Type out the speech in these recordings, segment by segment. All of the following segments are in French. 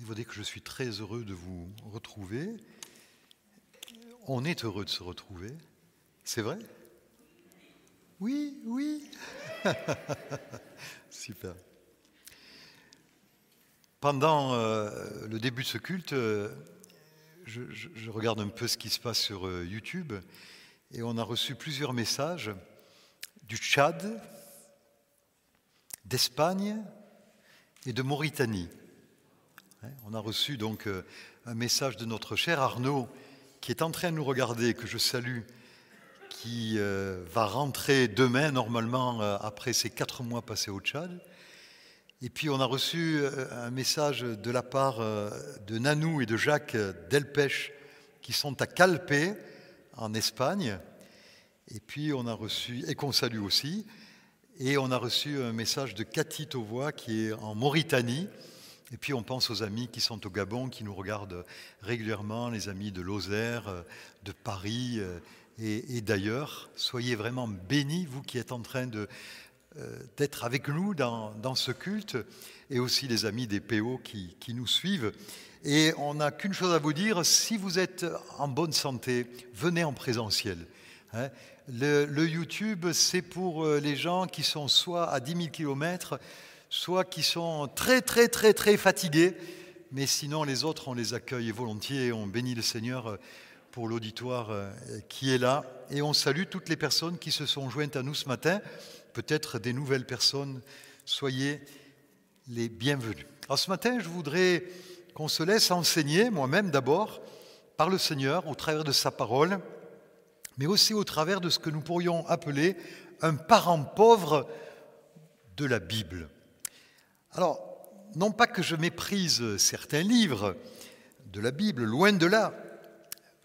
Vous dire que je suis très heureux de vous retrouver. On est heureux de se retrouver. C'est vrai? Oui, oui. Super. Pendant euh, le début de ce culte, euh, je, je, regarde un peu ce qui se passe sur euh, YouTube et on a reçu plusieurs messages du Tchad, d'Espagne et de Mauritanie. On a reçu donc euh, un message de notre cher Arnaud qui est en train de nous regarder, que je salue, qui euh, va rentrer demain normalement euh, après ses quatre mois passés au Tchad. Et puis on a reçu un message de la part de Nanou et de Jacques Delpech qui sont à Calpe en Espagne. Et puis on a reçu, et qu'on salue aussi, et on a reçu un message de Cathy Tovois qui est en Mauritanie. Et puis on pense aux amis qui sont au Gabon, qui nous regardent régulièrement, les amis de Lozère, de Paris euh, et, d'ailleurs. Soyez vraiment bénis, vous qui êtes en train euh, d'être avec nous dans, ce culte, et aussi les amis des PO qui, nous suivent. Et on n'a qu'une chose à vous dire, si vous êtes en bonne santé, venez en présentiel. Hein. Le, YouTube, c'est pour euh, les gens qui sont soit à 10 000 km, soit qui sont très, très, très, très fatigués. Mais sinon, les autres, on les accueille volontiers et on bénit le Seigneur euh, pour l'auditoire euh, qui est là. Et on salue toutes les personnes qui se sont jointes à nous ce matin, peut-être des nouvelles personnes. Soyez les bienvenus. Alors ce matin, je voudrais qu'on se laisse enseigner, moi-même d'abord, par le Seigneur au travers de sa parole mais aussi au travers de ce que nous pourrions appeler un parent pauvre de la Bible. Alors, non pas que je méprise certains livres de la Bible, loin de là,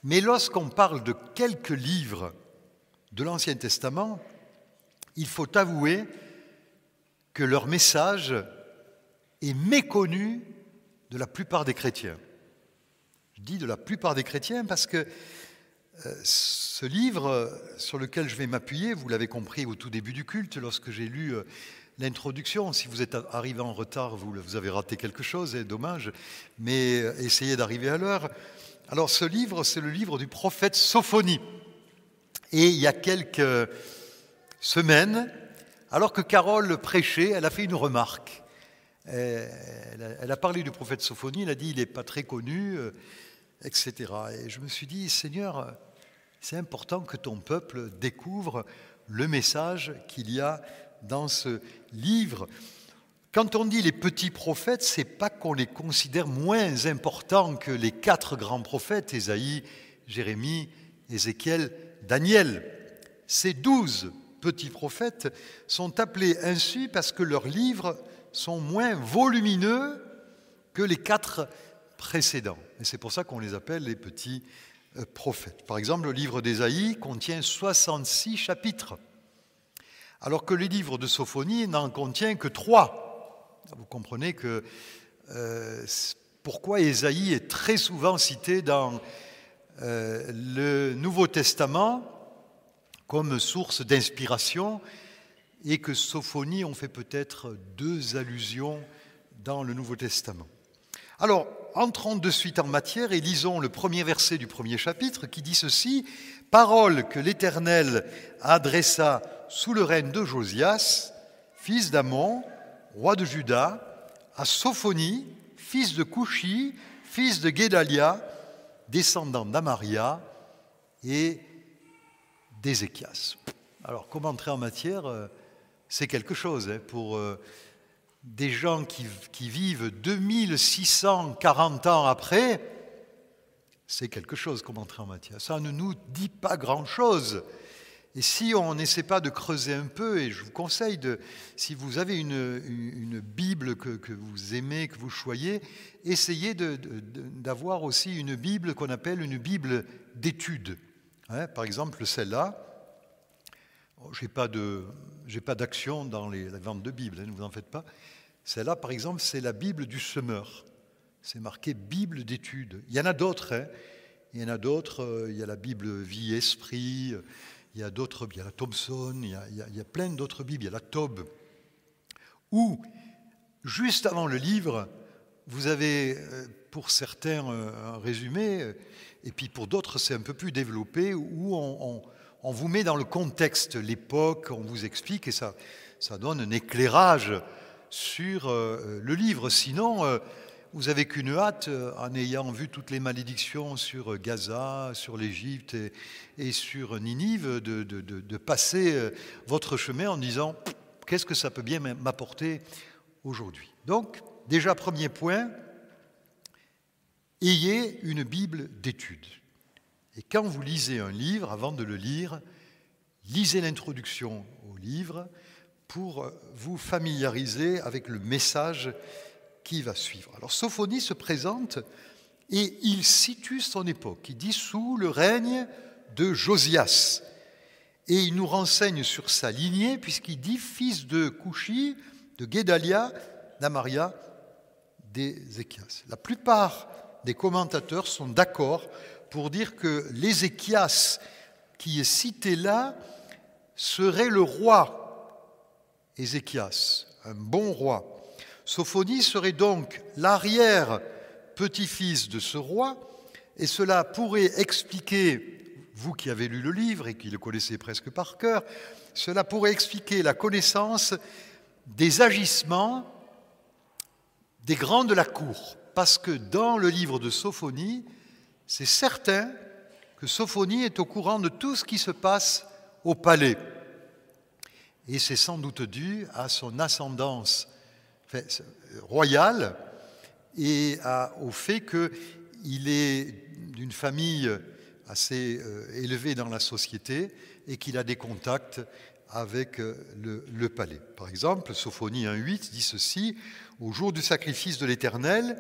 mais lorsqu'on parle de quelques livres de l'Ancien Testament, il faut avouer que leur message est méconnu de la plupart des chrétiens. Je dis de la plupart des chrétiens parce que euh, ce livre euh, sur lequel je vais m'appuyer, vous l'avez compris au tout début du culte, lorsque j'ai lu euh, l'introduction. Si vous êtes arrivé en retard, vous, avez raté quelque chose, c'est dommage, mais essayez d'arriver à l'heure. Alors ce livre, c'est le livre du prophète Sophonie. Et il y a quelques semaines, alors que Carole prêchait, elle a fait une remarque. Elle a parlé du prophète Sophonie, elle a dit il n'est pas très connu etc. Et je me suis dit, Seigneur, c'est important que ton peuple découvre le message qu'il y a dans ce livre. Quand on dit les petits prophètes, c'est pas qu'on les considère moins importants que les quatre grands prophètes, Ésaïe, Jérémie, Ézéchiel, Daniel. Ces douze petits prophètes sont appelés ainsi parce que leurs livres sont moins volumineux que les quatre précédents. Et c'est pour ça qu'on les appelle les petits euh, prophètes. Par exemple, le livre d'Ésaïe contient 66 chapitres, alors que le livre de Sophonie n'en contient que 3. Vous comprenez que euh, pourquoi Ésaïe est très souvent cité dans euh, le Nouveau Testament comme source d'inspiration et que Sophonie ont fait peut-être deux allusions dans le Nouveau Testament. Alors, entrons de suite en matière et lisons le premier verset du premier chapitre qui dit ceci Parole que l'Éternel adressa sous le règne de Josias, fils d'Amon, roi de Juda, à Sophonie, fils de Couchi, fils de Guédalia, descendant d'Amaria et d'Ézéchias. Alors, comment entrer en matière euh, C'est quelque chose hein, pour euh, des gens qui, vivent 2640 ans après, c'est quelque chose comme entrer en matière. Ça ne nous dit pas grand-chose. Et si on n'essaie pas de creuser un peu, et je vous conseille, de, si vous avez une, Bible que, vous aimez, que vous choyez, essayez d'avoir aussi une Bible qu'on appelle une Bible d'étude. Hein, par exemple, celle-là, je n'ai pas d'action dans la vente de Bible, hein, ne vous en faites pas. Celle-là, par exemple, c'est la Bible du semeur. C'est marqué Bible d'étude. Il y en a d'autres. Hein. il y en a d'autres. Euh, il y a la Bible vie-esprit. Il y a d'autres. Il y a la Thompson. Il y a, plein d'autres Bibles. Il y a la Tob. Où, juste avant le livre, vous avez euh, pour certains un résumé, et puis pour d'autres c'est un peu plus développé, où on, vous met dans le contexte, l'époque, on vous explique, et ça, ça donne un éclairage sur le livre. Sinon, vous avez qu'une hâte, en ayant vu toutes les malédictions sur Gaza, sur l'Égypte et, sur Ninive, de, de, passer votre chemin en disant qu'est-ce que ça peut bien m'apporter aujourd'hui? Donc, déjà, premier point, ayez une Bible d'étude. Et quand vous lisez un livre, avant de le lire, lisez l'introduction au livre pour vous familiariser avec le message qui va suivre. Alors Sophonie se présente et il situe son époque. Il dit sous le règne de Josias. Et il nous renseigne sur sa lignée puisqu'il dit fils de Couchi, de Guédalia, d'Amaria, d'Ézéchias. La plupart des commentateurs sont d'accord pour dire que l'Ézéchias qui est cité là serait le roi Ézéchias, un bon roi. Sophonie serait donc l'arrière-petit-fils de ce roi, et cela pourrait expliquer, vous qui avez lu le livre et qui le connaissez presque par cœur, cela pourrait expliquer la connaissance des agissements des grands de la cour, parce que dans le livre de Sophonie, c'est certain que Sophonie est au courant de tout ce qui se passe au palais. Et c'est sans doute dû à son ascendance royal et au fait qu'il est d'une famille assez euh, élevée dans la société et qu'il a des contacts avec euh, le, palais. Par exemple, Sophonie 1.8 dit ceci, Au jour du sacrifice de l'Éternel,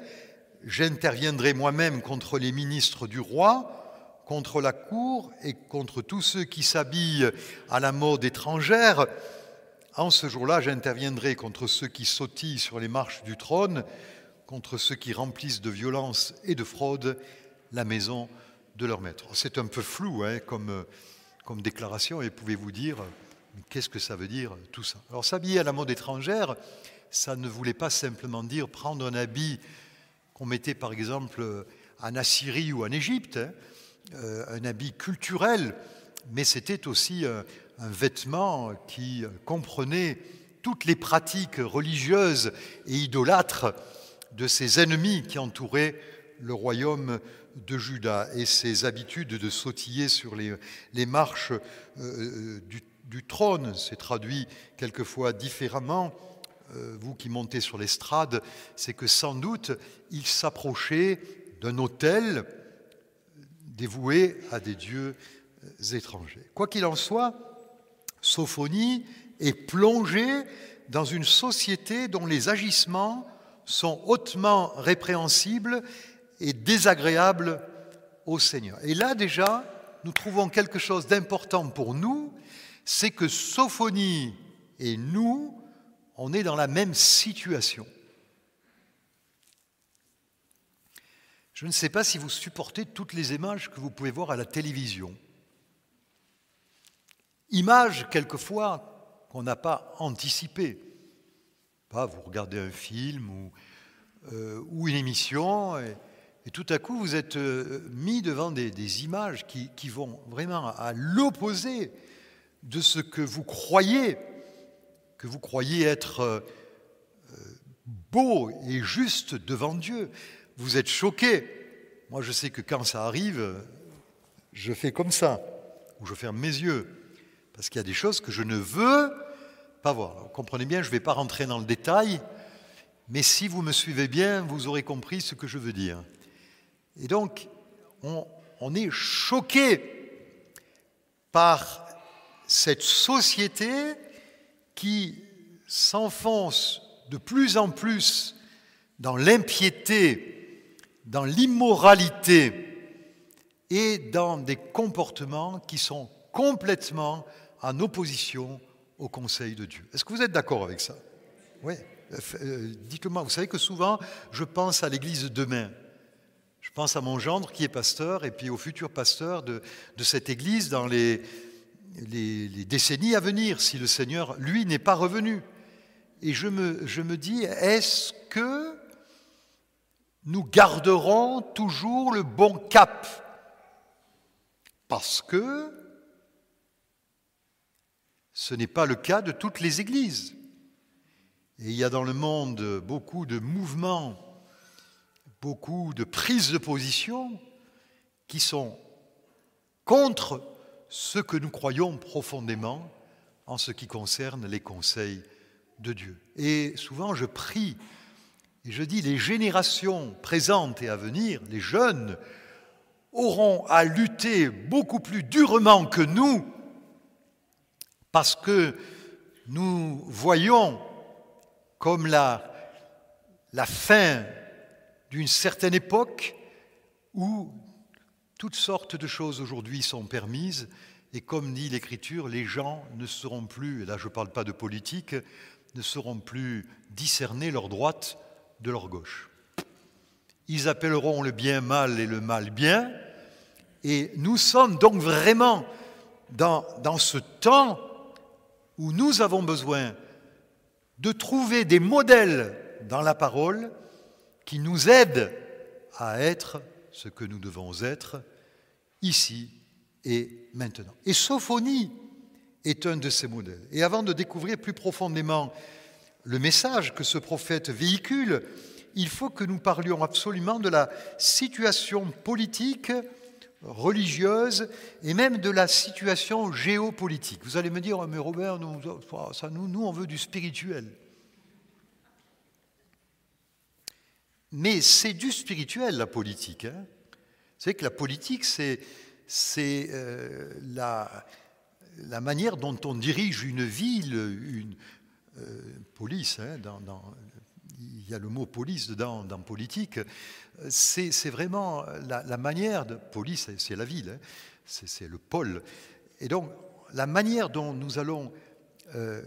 j'interviendrai moi-même contre les ministres du roi, contre la cour et contre tous ceux qui s'habillent à la mode étrangère, en ce jour-là, j'interviendrai contre ceux qui sautillent sur les marches du trône, contre ceux qui remplissent de violence et de fraude la maison de leur maître. C'est un peu flou hein, comme, déclaration, et pouvez-vous dire, qu'est-ce que ça veut dire tout ça? Alors s'habiller à la mode étrangère, ça ne voulait pas simplement dire prendre un habit qu'on mettait par exemple en Assyrie ou en Égypte, hein, euh, un habit culturel, mais c'était aussi euh, un vêtement qui comprenait toutes les pratiques religieuses et idolâtres de ses ennemis qui entouraient le royaume de Juda et ses habitudes de sautiller sur les, marches euh, du, trône. C'est traduit quelquefois différemment. Euh, vous qui montez sur l'estrade, c'est que sans doute il s'approchait d'un autel dévoué à des dieux étrangers. Quoi qu'il en soit, Sophonie est plongée dans une société dont les agissements sont hautement répréhensibles et désagréables au Seigneur. Et là déjà, nous trouvons quelque chose d'important pour nous, c'est que Sophonie et nous, on est dans la même situation. Je ne sais pas si vous supportez toutes les images que vous pouvez voir à la télévision. Image, quelquefois, qu'on n'a pas anticipée. Pas, vous regardez un film ou, euh, une émission et, tout à coup vous êtes euh, mis devant des, images qui, vont vraiment à l'opposé de ce que vous croyez, que vous croyez être euh, beau et juste devant Dieu. Vous êtes choqué. Moi, je sais que quand ça arrive, je fais comme ça, ou je ferme mes yeux. Parce qu'il y a des choses que je ne veux pas voir. vous comprenez bien, je ne vais pas rentrer dans le détail, mais si vous me suivez bien, vous aurez compris ce que je veux dire. Et donc, on, on est choqué par cette société qui s'enfonce de plus en plus dans l'impiété, dans l'immoralité et dans des comportements qui sont complètement en opposition au conseil de Dieu. Est-ce que vous êtes d'accord avec ça? Oui. Euh, euh, dites-le-moi, vous savez que souvent, je pense à l'église de demain. Je pense à mon gendre qui est pasteur et puis au futur pasteur de, cette église dans les, décennies à venir, si le Seigneur, lui, n'est pas revenu. Et je me dis, est-ce que nous garderons toujours le bon cap? Parce que ce n'est pas le cas de toutes les églises. Et il y a dans le monde beaucoup de mouvements, beaucoup de prises de position qui sont contre ce que nous croyons profondément en ce qui concerne les conseils de Dieu. Et souvent je prie et je dis les générations présentes et à venir, les jeunes, auront à lutter beaucoup plus durement que nous parce que nous voyons comme la, la fin d'une certaine époque où toutes sortes de choses aujourd'hui sont permises et comme dit l'Écriture, les gens ne seront plus, et là je ne parle pas de politique, ne seront plus discernés leur droite de leur gauche. Ils appelleront le bien mal et le mal bien, et nous sommes donc vraiment dans, dans ce temps où nous avons besoin de trouver des modèles dans la parole qui nous aident à être ce que nous devons être ici et maintenant. Et Sophonie est un de ces modèles. Et avant de découvrir plus profondément le message que ce prophète véhicule, il faut que nous parlions absolument de la situation politique religieuse et même de la situation géopolitique. Vous allez me dire, mais Robert, nous, nous, on veut du spirituel. Mais c'est du spirituel, la politique. Hein. Vous savez que la politique, c'est euh, la, manière dont on dirige une ville, une euh, police, hein, il y a le mot police dedans dans politique, c'est vraiment la, manière de. Police, c'est la ville, hein. c'est le pôle. Et donc, la manière dont nous allons euh,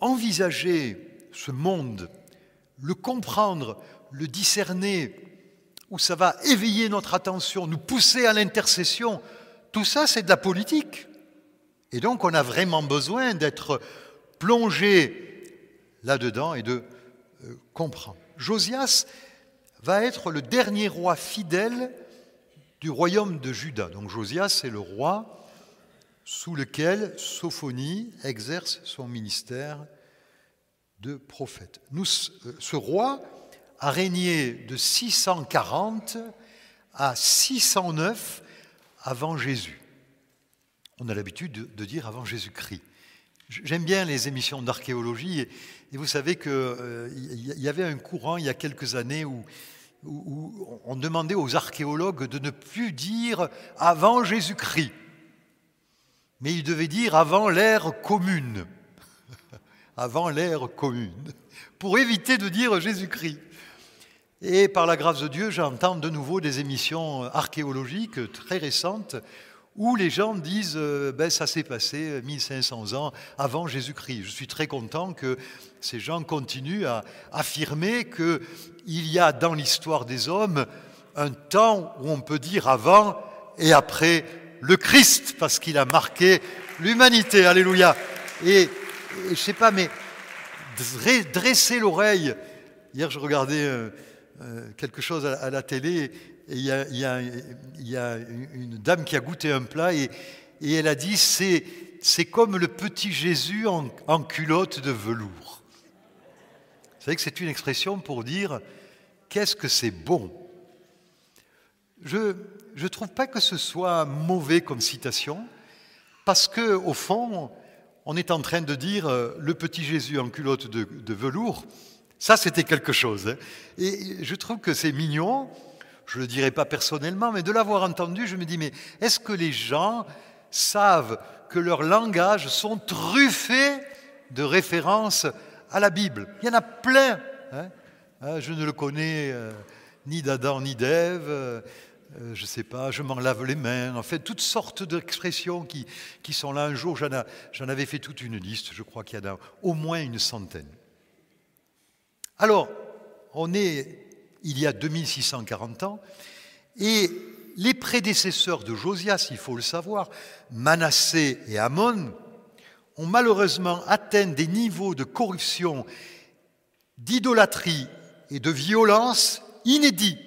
envisager ce monde, le comprendre, le discerner, où ça va éveiller notre attention, nous pousser à l'intercession, tout ça, c'est de la politique. Et donc, on a vraiment besoin d'être plongé là-dedans et de euh, comprendre. Josias va être le dernier roi fidèle du royaume de Juda. Donc Josias est le roi sous lequel Sophonie exerce son ministère de prophète. Nous, euh, ce roi a régné de 640 à 609 avant Jésus. On a l'habitude de dire avant Jésus-Christ. J'aime bien les émissions d'archéologie et, vous savez qu'il euh, y avait un courant il y a quelques années où, où, on demandait aux archéologues de ne plus dire avant Jésus-Christ, mais ils devaient dire avant l'ère commune, avant l'ère commune, pour éviter de dire Jésus-Christ. Et par la grâce de Dieu, j'entends de nouveau des émissions archéologiques très récentes où les gens disent euh, ben, ça s'est passé 1500 ans avant Jésus-Christ. Je suis très content que ces gens continuent à affirmer qu'il y a dans l'histoire des hommes un temps où on peut dire avant et après le Christ, parce qu'il a marqué l'humanité. Alléluia. Et, je ne sais pas, mais dresser l'oreille. Hier, je regardais euh, euh, quelque chose à la télé il y, a, une dame qui a goûté un plat et, elle a dit c'est, c'est comme le petit Jésus en, culotte de velours. Vous savez que c'est une expression pour dire qu'est-ce que c'est bon? Je ne trouve pas que ce soit mauvais comme citation, parce que au fond, on est en train de dire euh, le petit Jésus en culotte de, velours. Ça, c'était quelque chose. Hein. Et je trouve que c'est mignon je ne le dirai pas personnellement, mais de l'avoir entendu, je me dis, mais est-ce que les gens savent que leurs langages sont truffés de références à la Bible? Il y en a plein. Hein. Hein, je ne le connais euh, ni d'Adam ni d'Ève. Euh, je ne sais pas, je m'en lave les mains, en fait, toutes sortes d'expressions qui, qui sont là. Un jour, j'en avais fait toute une liste, je crois qu'il y en a au moins une centaine. Alors, on est il y a 2640 ans, et les prédécesseurs de Josias, il faut le savoir, Manassé et Amon, ont malheureusement atteint des niveaux de corruption, d'idolâtrie et de violence inédits.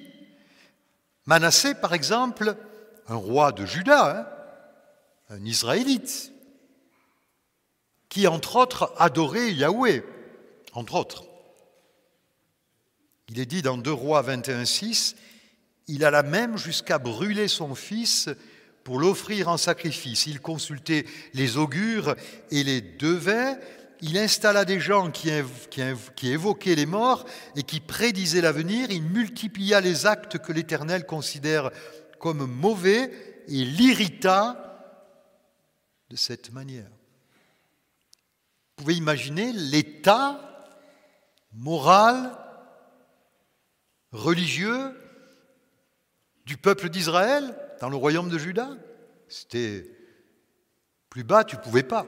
Manassé, par exemple, un roi de Juda, hein, un Israélite, qui, entre autres, adorait Yahweh, entre autres. Il est dit dans 2 Rois 21.6, il alla même jusqu'à brûler son fils pour l'offrir en sacrifice. Il consultait les augures et les devins. Il installa des gens qui, qui évoquaient les morts et qui prédisaient l'avenir. Il multiplia les actes que l'Éternel considère comme mauvais et l'irrita de cette manière. Vous pouvez imaginer l'état moral, religieux du peuple d'Israël dans le royaume de Juda? C'était plus bas, tu ne pouvais pas.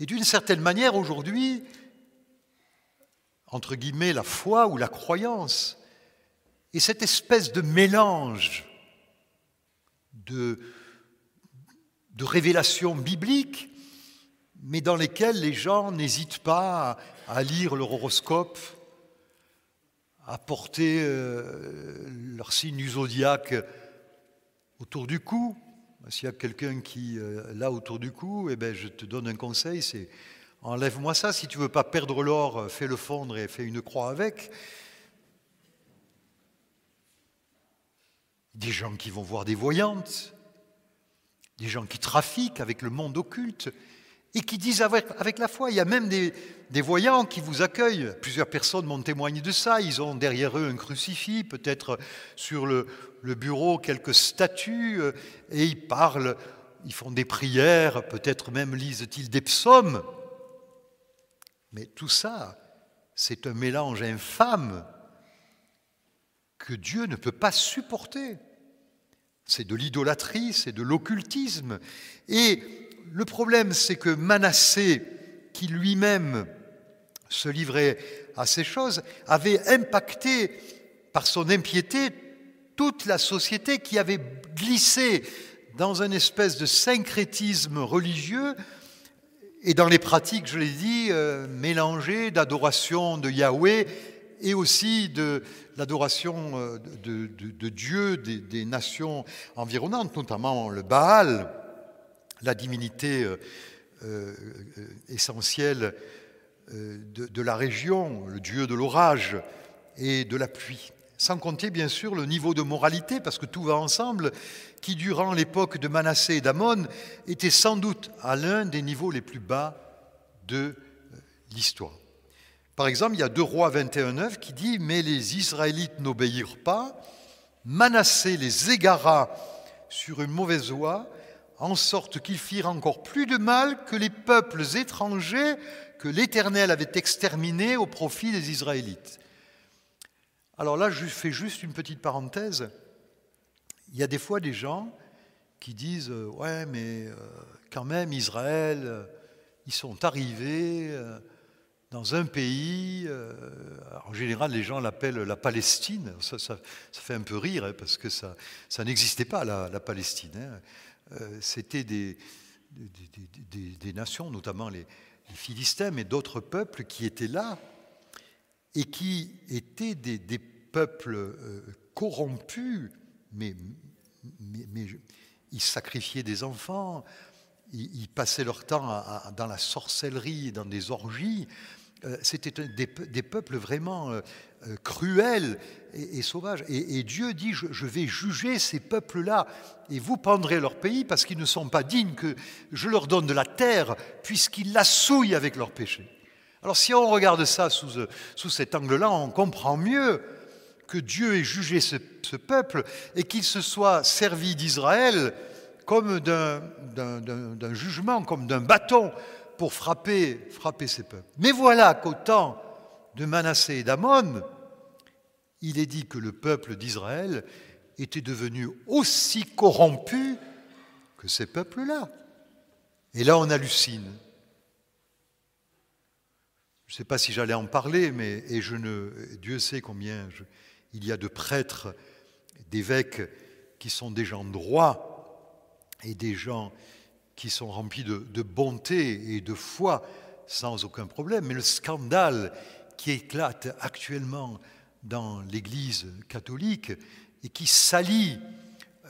Et d'une certaine manière, aujourd'hui, entre guillemets, la foi ou la croyance est cette espèce de mélange de, de révélations bibliques, mais dans lesquelles les gens n'hésitent pas à lire leur horoscope, à porter euh, leur signe zodiaque autour du cou. S'il y a quelqu'un qui euh, l'a autour du cou, eh ben, je te donne un conseil, c'est enlève-moi ça. Si tu veux pas perdre l'or, fais-le fondre et fais une croix avec. Des gens qui vont voir des voyantes, des gens qui trafiquent avec le monde occulte, et qui disent avec, la foi. Il y a même des, voyants qui vous accueillent. Plusieurs personnes m'ont témoigné de ça. Ils ont derrière eux un crucifix, peut-être sur le, bureau quelques statues, euh, et ils parlent, ils font des prières, peut-être même lisent-ils des psaumes. Mais tout ça, c'est un mélange infâme que Dieu ne peut pas supporter. C'est de l'idolâtrie, c'est de l'occultisme. Et le problème, c'est que Manassé, qui lui-même se livrait à ces choses, avait impacté par son impiété toute la société qui avait glissé dans une espèce de syncrétisme religieux et dans les pratiques, je l'ai dit, euh, mélangées d'adoration de Yahweh et aussi de l'adoration euh, de, Dieu des, des, nations environnantes, notamment le Baal la divinité euh, euh, essentielle euh, de, la région, le dieu de l'orage et de la pluie. Sans compter bien sûr le niveau de moralité, parce que tout va ensemble, qui durant l'époque de Manassé et d'Amon était sans doute à l'un des niveaux les plus bas de l'histoire. Par exemple, il y a 2 rois 21.9 qui dit Mais les Israélites n'obéirent pas, Manassé les égara sur une mauvaise voie, en sorte qu'ils firent encore plus de mal que les peuples étrangers que l'Éternel avait exterminés au profit des Israélites. Alors là, je fais juste une petite parenthèse. Il y a des fois des gens qui disent euh, Ouais, mais euh, quand même, Israël, euh, ils sont arrivés dans un pays. En général, les gens l'appellent la Palestine. Ça, fait un peu rire, hein, parce que ça, n'existait pas, la, Palestine. Hein. Euh, c'était des, des, nations, notamment les, Philistins, mais d'autres peuples qui étaient là et qui étaient des, peuples euh, corrompus, mais, mais, ils sacrifiaient des enfants, ils, passaient leur temps dans la sorcellerie, dans des orgies. Euh, c'était des, peuples vraiment euh, euh, cruels et, sauvages. Et, Dieu dit, je, vais juger ces peuples-là, et vous prendrez leur pays parce qu'ils ne sont pas dignes que je leur donne de la terre, puisqu'ils la souillent avec leurs péchés. Alors si on regarde ça sous, sous cet angle-là, on comprend mieux que Dieu ait jugé ce, ce peuple et qu'il se soit servi d'Israël comme d'un jugement, comme d'un bâton pour frapper, ces peuples. Mais voilà qu'au temps de Manassé et d'Amon, il est dit que le peuple d'Israël était devenu aussi corrompu que ces peuples-là. Et là, on hallucine. Je ne sais pas si j'allais en parler, mais et Dieu sait combien il y a de prêtres, d'évêques qui sont des gens droits et des gens qui sont remplis de, bonté et de foi sans aucun problème. Mais le scandale qui éclate actuellement dans l'Église catholique et qui salit,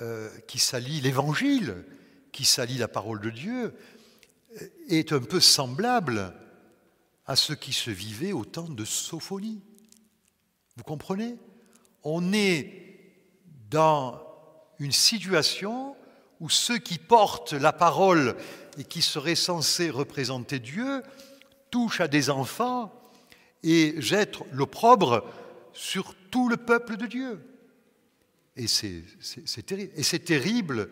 euh, qui salit l'Évangile, qui salit la parole de Dieu, est un peu semblable à ce qui se vivait au temps de Sophonie. Vous comprenez? On est dans une situation où ceux qui portent la parole et qui seraient censés représenter Dieu touchent à des enfants et jettent l'opprobre sur tout le peuple de Dieu. Et c'est terrible. Et c'est terrible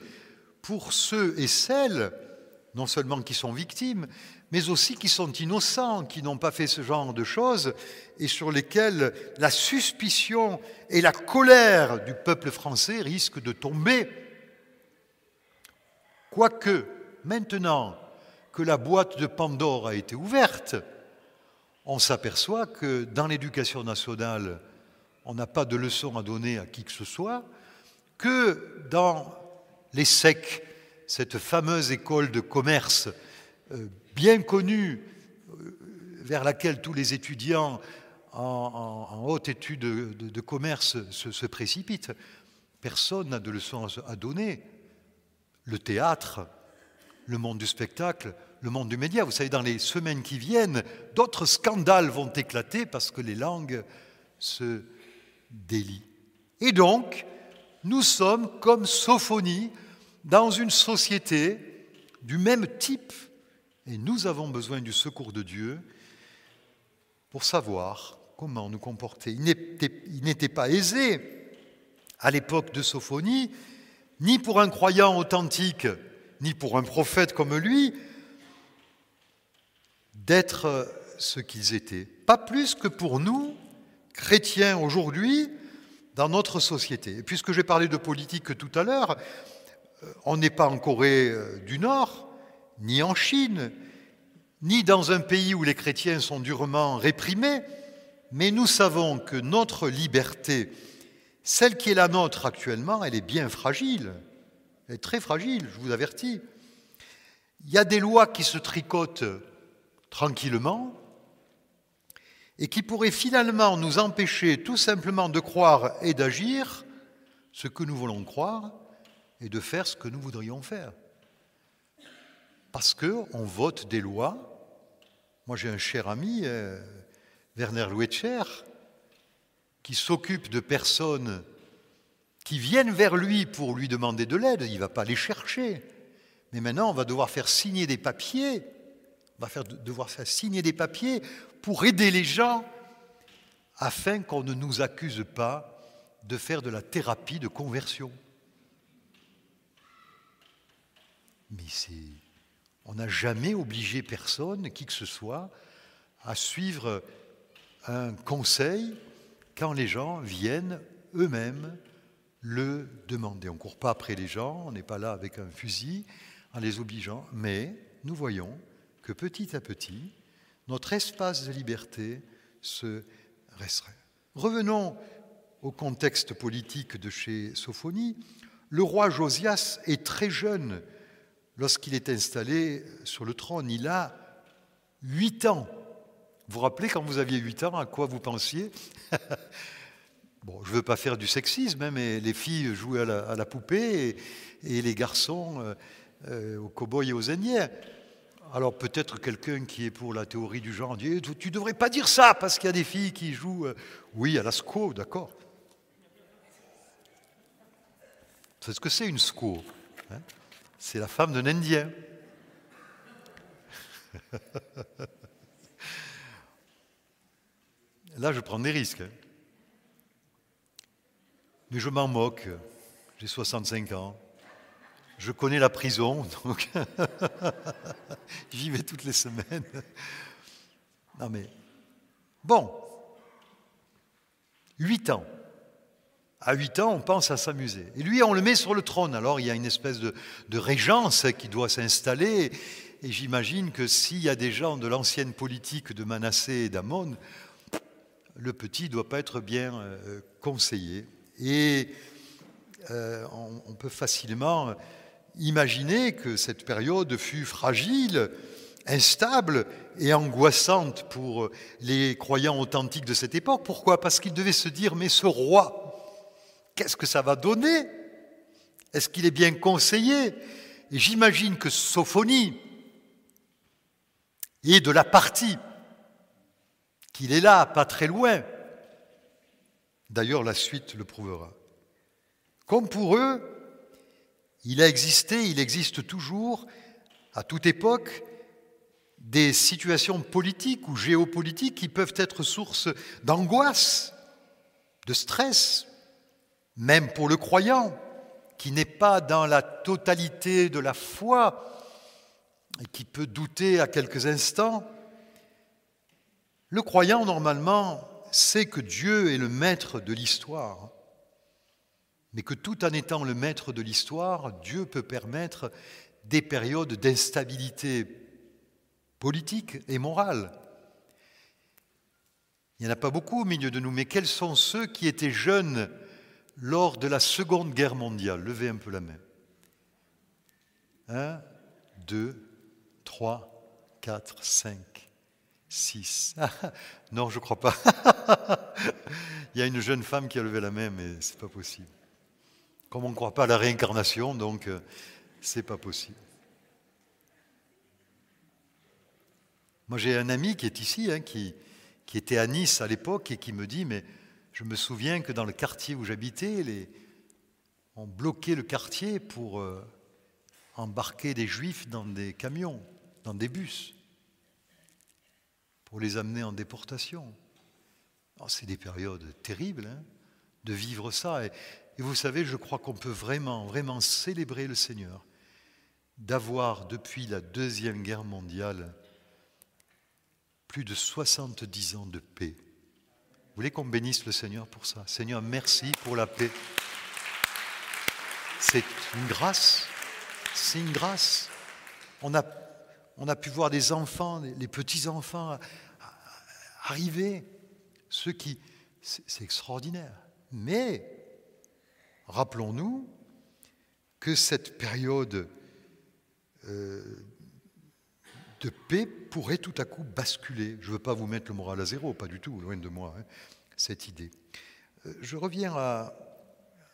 pour ceux et celles, non seulement qui sont victimes, mais aussi qui sont innocents, qui n'ont pas fait ce genre de choses, et sur lesquels la suspicion et la colère du peuple français risquent de tomber. Quoique, maintenant que la boîte de Pandore a été ouverte, on s'aperçoit que dans l'éducation nationale, on n'a pas de leçon à donner à qui que ce soit, que dans les SEC, cette fameuse école de commerce euh, bien connue, euh, vers laquelle tous les étudiants en, haute étude de, commerce se, précipitent, personne n'a de leçon à donner. Le théâtre, le monde du spectacle, le monde du média. Vous savez, dans les semaines qui viennent, d'autres scandales vont éclater parce que les langues se délient. Et donc, nous sommes comme Sophonie dans une société du même type et nous avons besoin du secours de Dieu pour savoir comment nous comporter. Il n'était pas aisé à l'époque de Sophonie, ni pour un croyant authentique, ni pour un prophète comme lui, d'être ce qu'ils étaient. Pas plus que pour nous, chrétiens aujourd'hui, dans notre société. Et puisque j'ai parlé de politique tout à l'heure, euh, on n'est pas en Corée euh, du Nord, ni en Chine, ni dans un pays où les chrétiens sont durement réprimés, mais nous savons que notre liberté, celle qui est la nôtre actuellement, elle est bien fragile. Elle est très fragile, je vous avertis. Il y a des lois qui se tricotent tranquillement, et qui pourrait finalement nous empêcher tout simplement de croire et d'agir ce que nous voulons croire et de faire ce que nous voudrions faire. Parce qu'on vote des lois. Moi j'ai un cher ami, euh, Werner Luetscher, qui s'occupe de personnes qui viennent vers lui pour lui demander de l'aide. Il ne va pas les chercher. Mais maintenant, on va devoir faire signer des papiers. On va faire, devoir faire signer des papiers pour aider les gens afin qu'on ne nous accuse pas de faire de la thérapie de conversion. Mais on n'a jamais obligé personne, qui que ce soit, à suivre un conseil quand les gens viennent eux-mêmes le demander. On ne court pas après les gens, on n'est pas là avec un fusil en les obligeant, mais nous voyons que petit à petit, notre espace de liberté se restreint. Revenons au contexte politique de chez Sophonie. Le roi Josias est très jeune lorsqu'il est installé sur le trône. Il a huit ans. Vous vous rappelez quand vous aviez huit ans, à quoi vous pensiez Bon, je ne veux pas faire du sexisme, hein, mais les filles jouaient à la, poupée et, les garçons euh, euh, aux cow-boys et aux indiens. Alors peut-être quelqu'un qui est pour la théorie du genre dit Tu ne devrais pas dire ça parce qu'il y a des filles qui jouent. Euh, oui, à la SCO, d'accord. C'est ce que c'est une SCO hein C'est la femme d'un Indien. Là, je prends des risques. Hein. Mais je m'en moque. J'ai 65 ans. Je connais la prison, donc j'y vais toutes les semaines. Non mais, bon, huit ans. À huit ans, on pense à s'amuser. Et lui, on le met sur le trône. Alors, il y a une espèce de, régence qui doit s'installer. Et j'imagine que s'il y a des gens de l'ancienne politique de Manassé et d'Amon, le petit ne doit pas être bien euh, conseillé. Et euh, on, peut facilement Imaginez que cette période fut fragile instable et angoissante pour les croyants authentiques de cette époque. Pourquoi? Parce qu'ils devaient se dire, mais ce roi, qu'est-ce que ça va donner? Est-ce qu'il est bien conseillé? Et j'imagine que Sophonie est de la partie, qu'il est là, pas très loin. D'ailleurs, la suite le prouvera. Comme pour eux, il a existé, il existe toujours, à toute époque, des situations politiques ou géopolitiques qui peuvent être source d'angoisse, de stress, même pour le croyant qui n'est pas dans la totalité de la foi et qui peut douter à quelques instants. Le croyant, normalement, sait que Dieu est le maître de l'histoire, mais que tout en étant le maître de l'histoire, Dieu peut permettre des périodes d'instabilité politique et morale. Il n'y en a pas beaucoup au milieu de nous, mais quels sont ceux qui étaient jeunes lors de la Seconde Guerre mondiale? Levez un peu la main. Un, deux, trois, quatre, cinq, six. non, je ne crois pas. Il y a une jeune femme qui a levé la main, mais ce n'est pas possible. Comme on ne croit pas à la réincarnation, donc euh, ce n'est pas possible. Moi, j'ai un ami qui est ici, hein, qui, était à Nice à l'époque et qui me dit, mais je me souviens que dans le quartier où j'habitais, on bloquait le quartier pour euh, embarquer des juifs dans des camions, dans des bus, pour les amener en déportation. Oh, c'est des périodes terribles hein, de vivre ça. Et, vous savez, je crois qu'on peut vraiment, vraiment célébrer le Seigneur d'avoir, depuis la Deuxième Guerre mondiale, plus de 70 ans de paix vous voulez qu'on bénisse le Seigneur pour ça? Seigneur, merci pour la paix. C'est une grâce. C'est une grâce. On a, on a pu voir des enfants, les petits-enfants arriver. Ceux qui. C'est extraordinaire. Mais, rappelons-nous que cette période euh, de paix pourrait tout à coup basculer. Je ne veux pas vous mettre le moral à zéro, pas du tout, loin de moi, hein, cette idée. Euh, je reviens à,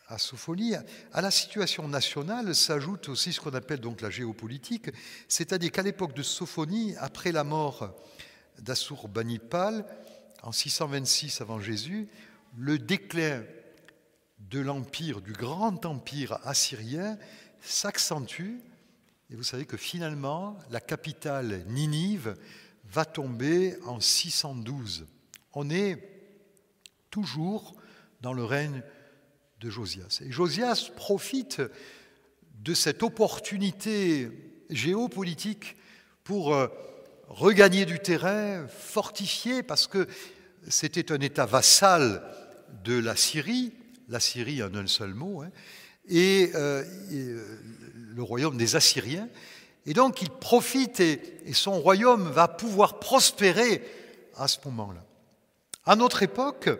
à Sophonie. À la situation nationale s'ajoute aussi ce qu'on appelle donc la géopolitique, c'est-à-dire qu'à l'époque de Sophonie, après la mort d'Assurbanipal, en 626 avant Jésus, le déclin de l'empire, du grand empire assyrien, s'accentue et vous savez que finalement, la capitale Ninive va tomber en 612. On est toujours dans le règne de Josias. Et Josias profite de cette opportunité géopolitique pour euh, regagner du terrain, fortifier, parce que c'était un État vassal de la Syrie, la Syrie en un seul mot, hein, et, euh, euh, le royaume des Assyriens. Et donc il profite et, son royaume va pouvoir prospérer à ce moment-là. À notre époque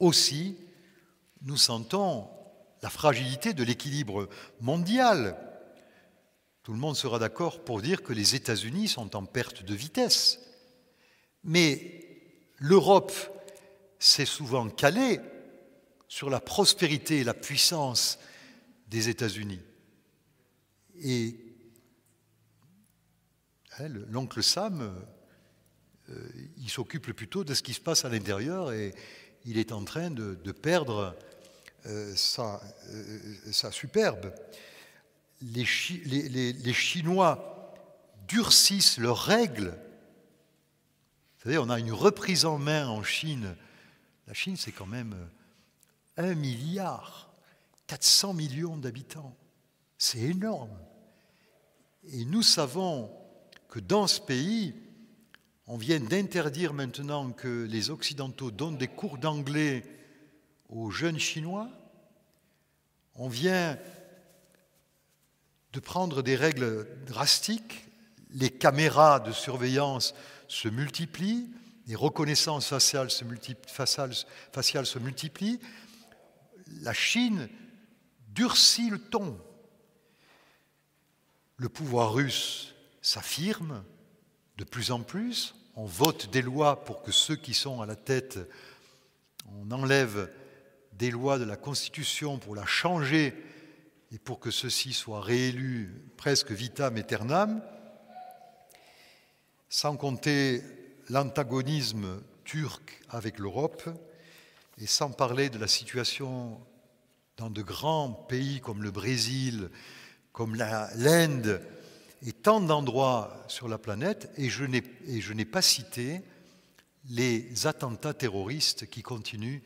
aussi, nous sentons la fragilité de l'équilibre mondial. Tout le monde sera d'accord pour dire que les États-Unis sont en perte de vitesse. Mais l'Europe s'est souvent calée sur la prospérité et la puissance des États-Unis. Et hein, l'oncle Sam, euh, il s'occupe plutôt de ce qui se passe à l'intérieur et il est en train de, perdre euh, euh, sa, superbe. Les, Chinois durcissent leurs règles. Vous savez, on a une reprise en main en Chine. La Chine, c'est quand même un milliard, 400 millions d'habitants. C'est énorme. Et nous savons que dans ce pays, on vient d'interdire maintenant que les Occidentaux donnent des cours d'anglais aux jeunes Chinois. On vient de prendre des règles drastiques. Les caméras de surveillance se multiplient, les reconnaissances faciales se, multiplient. La Chine durcit le ton le pouvoir russe s'affirme, de plus en plus. On vote des lois pour que ceux qui sont à la tête, on enlève des lois de la Constitution pour la changer et pour que ceux-ci soient réélus presque vitam aeternam, sans compter l'antagonisme turc avec l'Europe, et sans parler de la situation dans de grands pays comme le Brésil, comme l'Inde et tant d'endroits sur la planète, et je n'ai pas cité les attentats terroristes qui continuent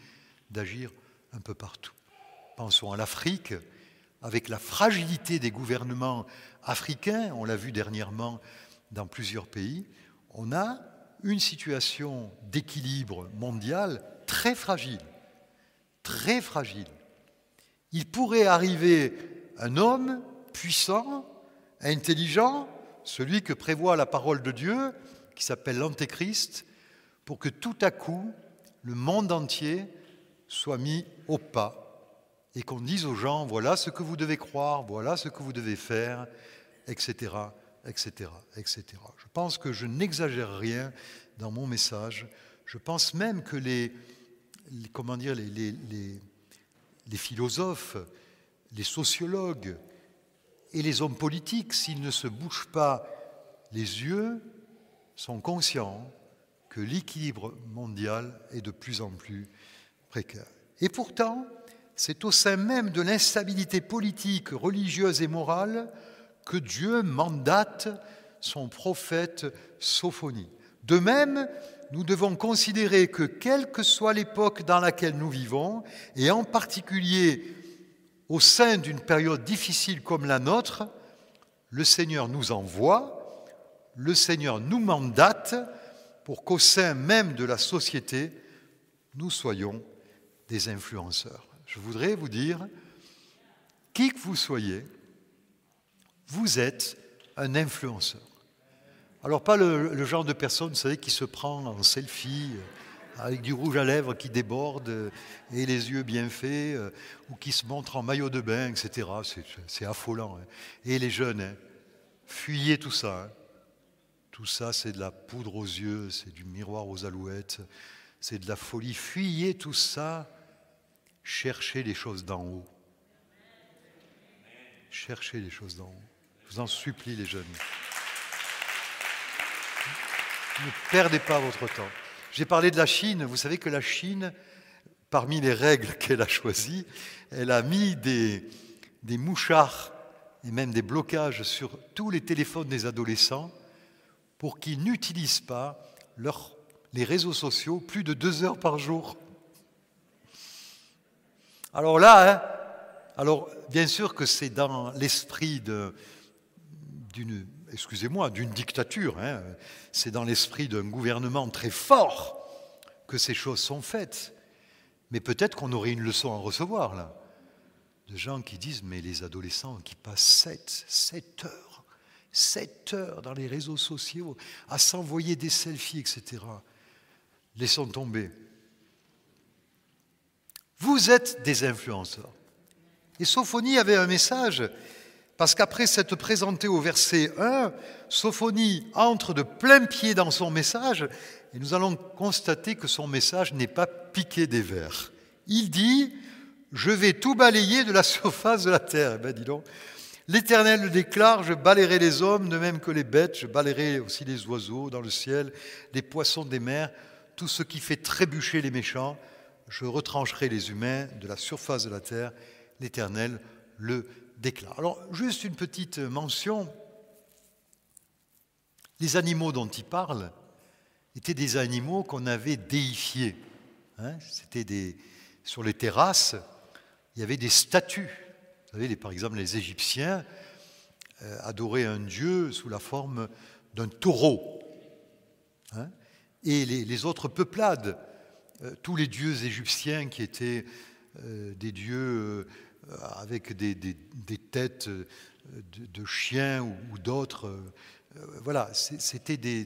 d'agir un peu partout. Pensons à l'Afrique, avec la fragilité des gouvernements africains, on l'a vu dernièrement dans plusieurs pays, on a une situation d'équilibre mondial très fragile, très fragile. Il pourrait arriver un homme puissant, intelligent, celui que prévoit la parole de Dieu, qui s'appelle l'Antéchrist, pour que tout à coup, le monde entier soit mis au pas et qu'on dise aux gens, voilà ce que vous devez croire, voilà ce que vous devez faire, etc., etc., etc. Je pense que je n'exagère rien dans mon message. Je pense même que les, comment dire, les, les, les philosophes, les sociologues et les hommes politiques, s'ils ne se bougent pas les yeux, sont conscients que l'équilibre mondial est de plus en plus précaire. Et pourtant, c'est au sein même de l'instabilité politique, religieuse et morale que Dieu mandate son prophète Sophonie. De même, nous devons considérer que quelle que soit l'époque dans laquelle nous vivons, et en particulier au sein d'une période difficile comme la nôtre, le Seigneur nous envoie, le Seigneur nous mandate pour qu'au sein même de la société, nous soyons des influenceurs je voudrais vous dire, qui que vous soyez, vous êtes un influenceur. Alors pas le, genre de personne, vous savez, qui se prend en selfie euh, avec du rouge à lèvres qui déborde euh, et les yeux bien faits, euh, ou qui se montre en maillot de bain, etc. C'est affolant. Hein. Et les jeunes, hein, fuyez tout ça. Hein. Tout ça, c'est de la poudre aux yeux, c'est du miroir aux alouettes, c'est de la folie. Fuyez tout ça Cherchez les choses d'en haut. Cherchez les choses d'en haut. Je vous en supplie, les jeunes. Ne perdez pas votre temps. J'ai parlé de la Chine. Vous savez que la Chine, parmi les règles qu'elle a choisies, elle a mis des, des mouchards et même des blocages sur tous les téléphones des adolescents pour qu'ils n'utilisent pas les réseaux sociaux plus de deux heures par jour. Alors là, hein, alors bien sûr que c'est dans l'esprit d'une, excusez-moi, d'une dictature, hein, c'est dans l'esprit d'un gouvernement très fort que ces choses sont faites. Mais peut-être qu'on aurait une leçon à recevoir là, de gens qui disent mais les adolescents qui passent 7, 7 heures, 7 heures dans les réseaux sociaux à s'envoyer des selfies, etc. Laissons tomber. Vous êtes des influenceurs. Et Sophonie avait un message, parce qu'après s'être présenté au verset 1, Sophonie entre de plein pied dans son message, et nous allons constater que son message n'est pas piqué des vers. Il dit Je vais tout balayer de la surface de la terre. Eh bien, dis donc. L'Éternel le déclare Je balayerai les hommes de même que les bêtes, je balayerai aussi les oiseaux dans le ciel, les poissons des mers, tout ce qui fait trébucher les méchants je retrancherai les humains de la surface de la terre, l'Éternel le déclare. Alors, juste une petite mention. Les animaux dont il parle étaient des animaux qu'on avait déifiés. Hein. C'était sur les terrasses, il y avait des statues. Vous savez, par exemple, les Égyptiens euh, adoraient un dieu sous la forme d'un taureau. Hein. Et les autres peuplades tous les dieux égyptiens qui étaient euh, des dieux euh, avec des, têtes de, chiens ou, d'autres. voilà, c'était des,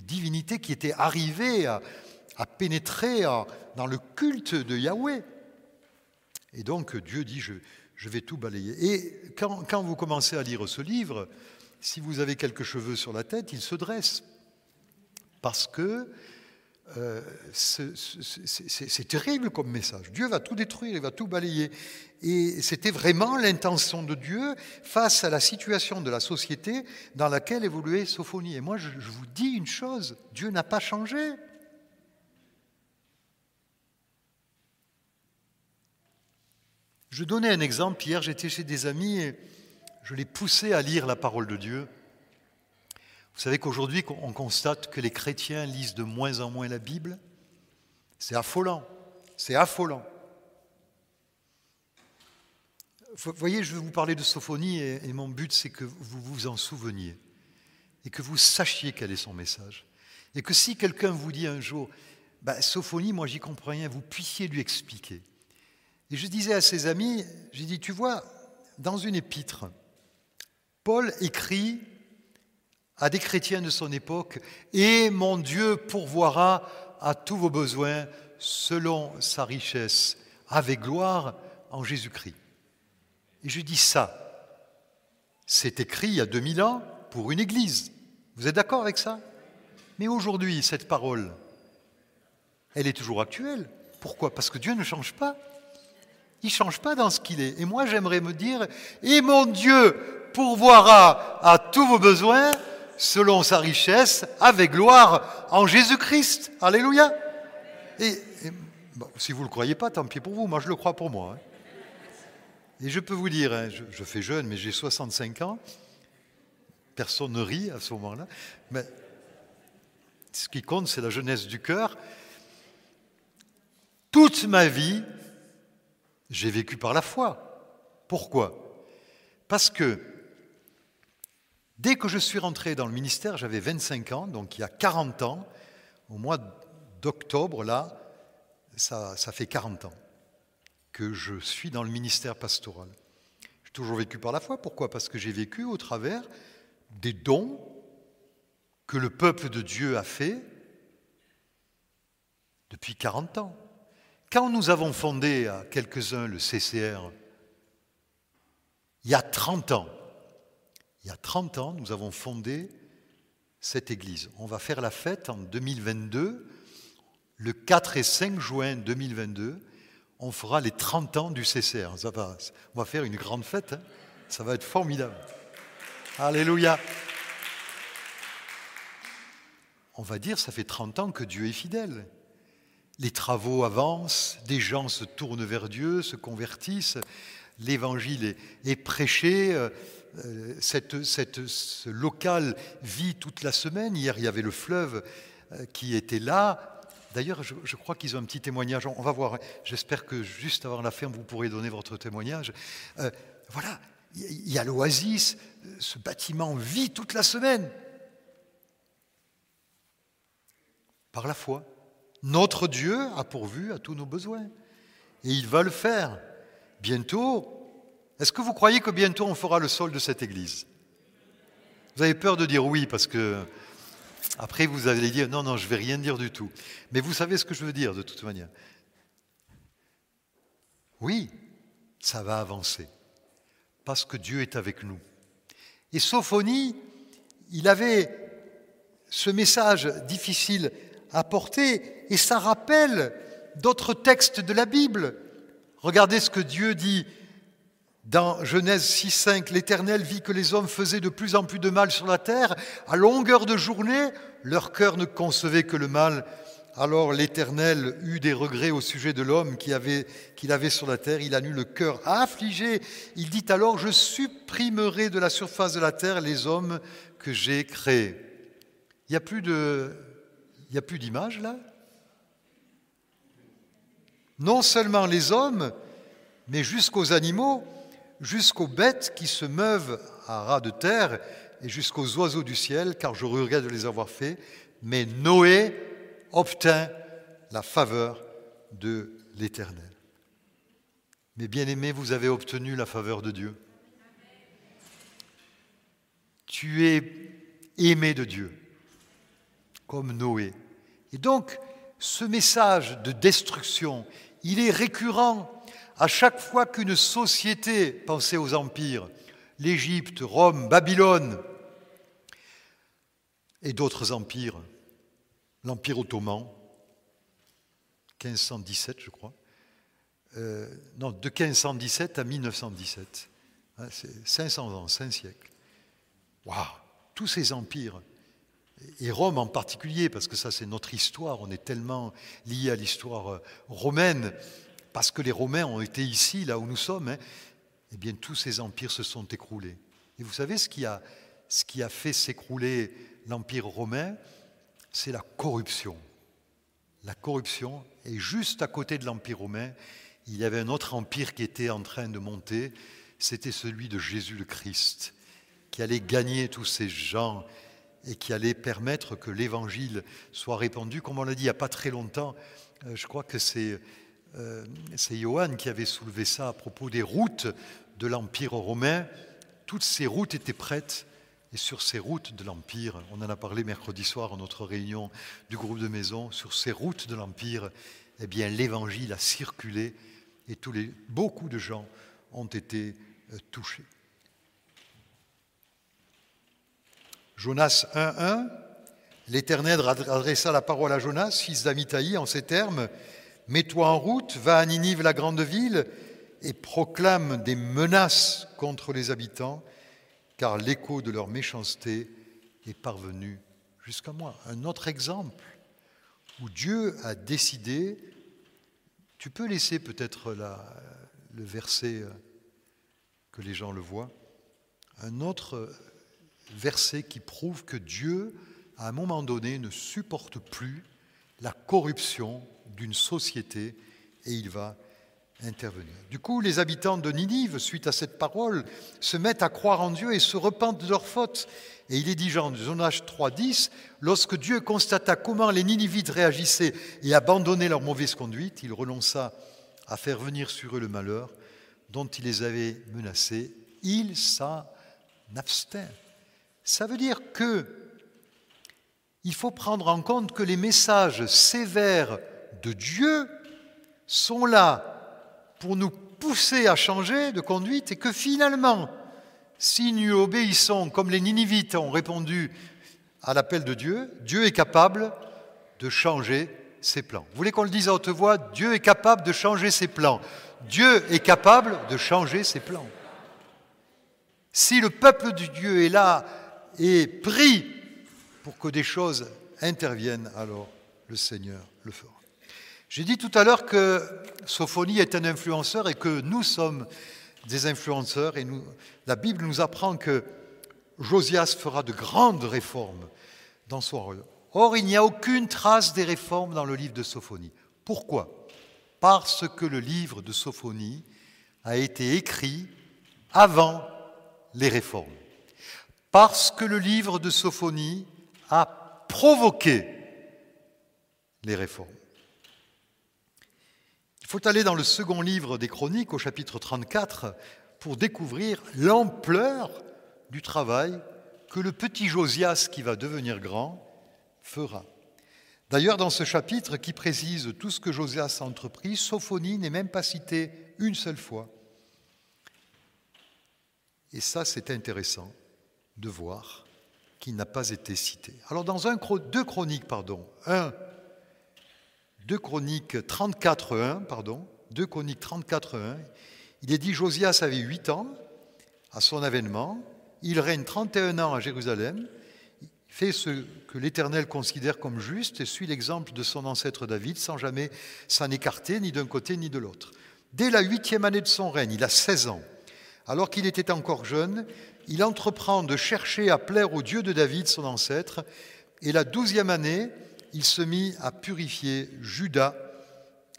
divinités qui étaient arrivées à, pénétrer dans le culte de Yahweh. Et donc Dieu dit, je, vais tout balayer. Et quand, quand, vous commencez à lire ce livre, si vous avez quelques cheveux sur la tête, il se dresse Parce que euh, c'est terrible comme message. Dieu va tout détruire, il va tout balayer. Et c'était vraiment l'intention de Dieu face à la situation de la société dans laquelle évoluait Sophonie. Et moi, je, je vous dis une chose, Dieu n'a pas changé. Je donnais un exemple. Hier, j'étais chez des amis et je les poussais à lire la parole de Dieu. Vous savez qu'aujourd'hui, on constate que les chrétiens lisent de moins en moins la Bible? C'est affolant. C'est affolant. Vous voyez, je vais vous parler de Sophonie et, mon but, c'est que vous vous en souveniez et que vous sachiez quel est son message. Et que si quelqu'un vous dit un jour, bah, Sophonie, moi j'y comprends rien, vous puissiez lui expliquer. Et je disais à ses amis, j'ai dit, tu vois, dans une épître, Paul écrit à des chrétiens de son époque, et mon Dieu pourvoira à tous vos besoins selon sa richesse, avec gloire en Jésus-Christ. Et je dis ça, c'est écrit il y a 2000 ans pour une église. Vous êtes d'accord avec ça? Mais aujourd'hui, cette parole, elle est toujours actuelle. Pourquoi? Parce que Dieu ne change pas. Il ne change pas dans ce qu'il est. Et moi, j'aimerais me dire, et mon Dieu pourvoira à tous vos besoins selon sa richesse, avec gloire en Jésus-Christ. Alléluia. Et, si vous ne le croyez pas, tant pis pour vous, moi je le crois pour moi. Hein. Et je peux vous dire, hein, je, fais jeune, mais j'ai 65 ans, personne ne rit à ce moment-là, mais ce qui compte, c'est la jeunesse du cœur. Toute ma vie, j'ai vécu par la foi. Pourquoi? Parce que Dès que je suis rentré dans le ministère, j'avais 25 ans, donc il y a 40 ans, au mois d'octobre, là, ça, fait 40 ans que je suis dans le ministère pastoral. J'ai toujours vécu par la foi. Pourquoi? Parce que j'ai vécu au travers des dons que le peuple de Dieu a fait depuis 40 ans. Quand nous avons fondé à quelques-uns le CCR, il y a 30 ans, il y a 30 ans, nous avons fondé cette église. On va faire la fête en 2022. Le 4 et 5 juin 2022, on fera les 30 ans du CCR. Ça va, on va faire une grande fête. Hein. Ça va être formidable. Alléluia. On va dire, ça fait 30 ans que Dieu est fidèle. Les travaux avancent, des gens se tournent vers Dieu, se convertissent, l'évangile est, prêché, euh, cette, ce local vit toute la semaine. Hier, il y avait le fleuve euh, qui était là. D'ailleurs, je, crois qu'ils ont un petit témoignage. On va voir. J'espère que juste avant la fin, vous pourrez donner votre témoignage. Euh, voilà, il y a l'oasis. Ce bâtiment vit toute la semaine. Par la foi. Notre Dieu a pourvu à tous nos besoins. Et il va le faire. Bientôt, est-ce que vous croyez que bientôt on fera le sol de cette église? Vous avez peur de dire oui parce que après vous allez dire non, non, je ne vais rien dire du tout. Mais vous savez ce que je veux dire de toute manière. Oui, ça va avancer parce que Dieu est avec nous. Et Sophonie, il avait ce message difficile à porter et ça rappelle d'autres textes de la Bible. Regardez ce que Dieu dit dans Genèse 6.5, l'Éternel vit que les hommes faisaient de plus en plus de mal sur la terre. À longueur de journée, leur cœur ne concevait que le mal. Alors l'Éternel eut des regrets au sujet de l'homme qu'il avait, sur la terre. Il a eu le cœur affligé. Il dit alors, je supprimerai de la surface de la terre les hommes que j'ai créés. Il n'y a plus d'image là? Non seulement les hommes, mais jusqu'aux animaux jusqu'aux bêtes qui se meuvent à ras de terre et jusqu'aux oiseaux du ciel, car je regrette de les avoir faits. Mais Noé obtint la faveur de l'Éternel. Mais bien aimés, vous avez obtenu la faveur de Dieu. Tu es aimé de Dieu, comme Noé. Et donc, ce message de destruction, il est récurrent à chaque fois qu'une société, pensez aux empires, l'Égypte, Rome, Babylone et d'autres empires, l'Empire ottoman, 1517 je crois, euh, non, de 1517 à 1917. Hein, c'est 500 ans, 5 siècles. Waouh Tous ces empires, et Rome en particulier, parce que ça c'est notre histoire, on est tellement lié à l'histoire euh, romaine, parce que les Romains ont été ici, là où nous sommes, hein, eh bien tous ces empires se sont écroulés. Et vous savez ce qui a, ce qui a fait s'écrouler l'Empire romain? C'est la corruption. La corruption, et juste à côté de l'Empire romain, il y avait un autre empire qui était en train de monter, c'était celui de Jésus le Christ, qui allait gagner tous ces gens et qui allait permettre que l'évangile soit répandu. Comme on l'a dit il n'y a pas très longtemps, euh, je crois que c'est euh, Johann qui avait soulevé ça à propos des routes de l'Empire romain. Toutes ces routes étaient prêtes. Et sur ces routes de l'Empire, on en a parlé mercredi soir à notre réunion du groupe de maison, sur ces routes de l'Empire, eh bien l'évangile a circulé et beaucoup de gens ont été euh, touchés. Jonas 1.1, l'Éternel adressa la parole à Jonas, fils d'Amitai, en ces termes Mets-toi en route, va à Ninive, la grande ville, et proclame des menaces contre les habitants, car l'écho de leur méchanceté est parvenu jusqu'à moi. Un autre exemple où Dieu a décidé, tu peux laisser peut-être le verset euh, que les gens le voient, un autre verset qui prouve que Dieu, à un moment donné, ne supporte plus la corruption d'une société et il va intervenir. Du coup, les habitants de Ninive, suite à cette parole, se mettent à croire en Dieu et se repentent de leurs fautes. Et il est dit, Jean, Jonas 3.10, lorsque Dieu constata comment les Ninivites réagissaient et abandonnaient leur mauvaise conduite, il renonça à faire venir sur eux le malheur dont il les avait menacés. Il s'en abstint. Ça veut dire que il faut prendre en compte que les messages sévères de Dieu sont là pour nous pousser à changer de conduite et que finalement, si nous obéissons comme les Ninivites ont répondu à l'appel de Dieu, Dieu est capable de changer ses plans. Vous voulez qu'on le dise à haute voix Dieu est capable de changer ses plans. Dieu est capable de changer ses plans. Si le peuple de Dieu est là et prie pour que des choses interviennent, alors le Seigneur le fera. J'ai dit tout à l'heure que Sophonie est un influenceur et que nous sommes des influenceurs et la Bible nous apprend que Josias fera de grandes réformes dans son rôle. Or, il n'y a aucune trace des réformes dans le livre de Sophonie. Pourquoi? Parce que le livre de Sophonie a été écrit avant les réformes parce que le livre de Sophonie a provoqué les réformes. Il faut aller dans le second livre des Chroniques, au chapitre 34, pour découvrir l'ampleur du travail que le petit Josias, qui va devenir grand, fera. D'ailleurs, dans ce chapitre qui précise tout ce que Josias a entrepris, Sophonie n'est même pas citée une seule fois. Et ça, c'est intéressant de voir qu'il n'a pas été cité. Alors dans deux chroniques, pardon, 1, 2 chroniques 34.1, pardon, 2 chroniques 34.1, il est dit Josias avait 8 ans à son avènement, il règne 31 ans à Jérusalem, fait ce que l'Éternel considère comme juste et suit l'exemple de son ancêtre David sans jamais s'en écarter ni d'un côté ni de l'autre. Dès la huitième année de son règne, il a 16 ans, alors qu'il était encore jeune, il entreprend de chercher à plaire au Dieu de David, son ancêtre, et la douzième année, il se mit à purifier Juda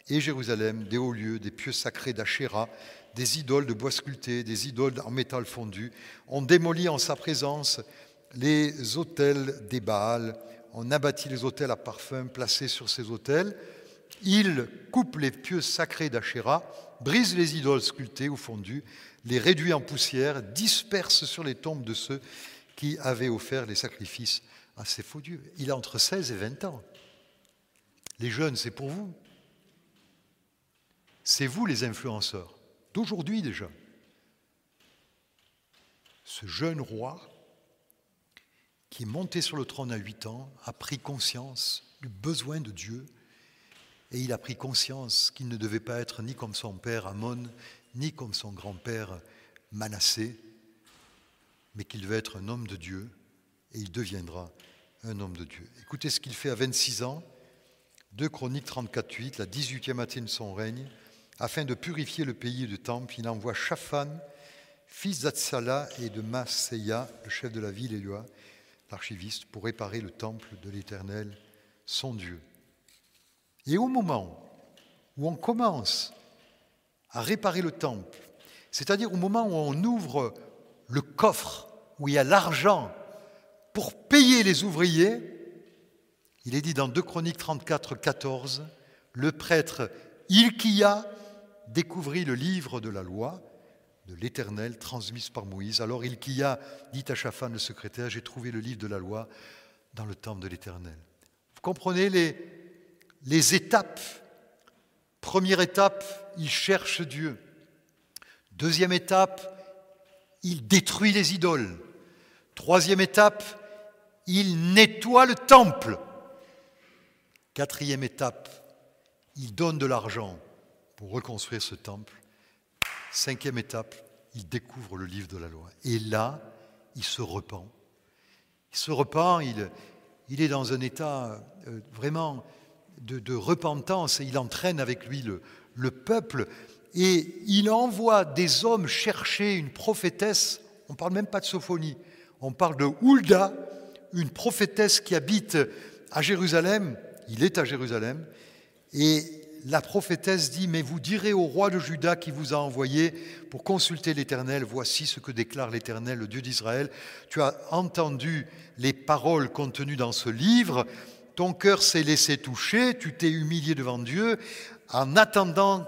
et Jérusalem des hauts lieux, des pieux sacrés d'Achéra, des idoles de bois sculpté, des idoles en métal fondu. On démolit en sa présence les autels des Baals, on abattit les autels à parfum placés sur ces autels. Il coupe les pieux sacrés d'Achéra, brise les idoles sculptées ou fondues, les réduit en poussière, disperse sur les tombes de ceux qui avaient offert les sacrifices à ces faux dieux. Il a entre 16 et 20 ans. Les jeunes, c'est pour vous. C'est vous les influenceurs, d'aujourd'hui déjà. Ce jeune roi qui est monté sur le trône à 8 ans a pris conscience plus besoin de Dieu. Et il a pris conscience qu'il ne devait pas être ni comme son père Amon, ni comme son grand-père Manassé, mais qu'il devait être un homme de Dieu, et il deviendra un homme de Dieu. Écoutez ce qu'il fait à 26 ans, 2 Chroniques 34, 8, la 18e année de son règne, afin de purifier le pays le temple, il envoie Shaphan, fils d'Atsala et de Maseya, le chef de la ville Éloi, l'archiviste, pour réparer le temple de l'Éternel, son Dieu. Et au moment où on commence à réparer le temple, c'est-à-dire au moment où on ouvre le coffre, où il y a l'argent pour payer les ouvriers, il est dit dans 2 Chroniques 34, 14, le prêtre Ilkia découvrit le livre de la loi de l'Éternel transmise par Moïse. Alors Ilkia dit à Shaphan, le secrétaire, j'ai trouvé le livre de la loi dans le temple de l'Éternel. Vous comprenez les, les étapes Première étape, il cherche Dieu. Deuxième étape, il détruit les idoles. Troisième étape, il nettoie le temple. Quatrième étape, il donne de l'argent pour reconstruire ce temple. Cinquième étape, il découvre le livre de la loi. Et là, il se repent. Il se repent, il, est dans un état euh, vraiment de, repentance et il entraîne avec lui le, le peuple. Et il envoie des hommes chercher une prophétesse, on ne parle même pas de Sophonie, on parle de Hulda, une prophétesse qui habite à Jérusalem, il est à Jérusalem, et la prophétesse dit, mais vous direz au roi de Juda qui vous a envoyé pour consulter l'Éternel, voici ce que déclare l'Éternel, le Dieu d'Israël, tu as entendu les paroles contenues dans ce livre, ton cœur s'est laissé toucher, tu t'es humilié devant Dieu en attendant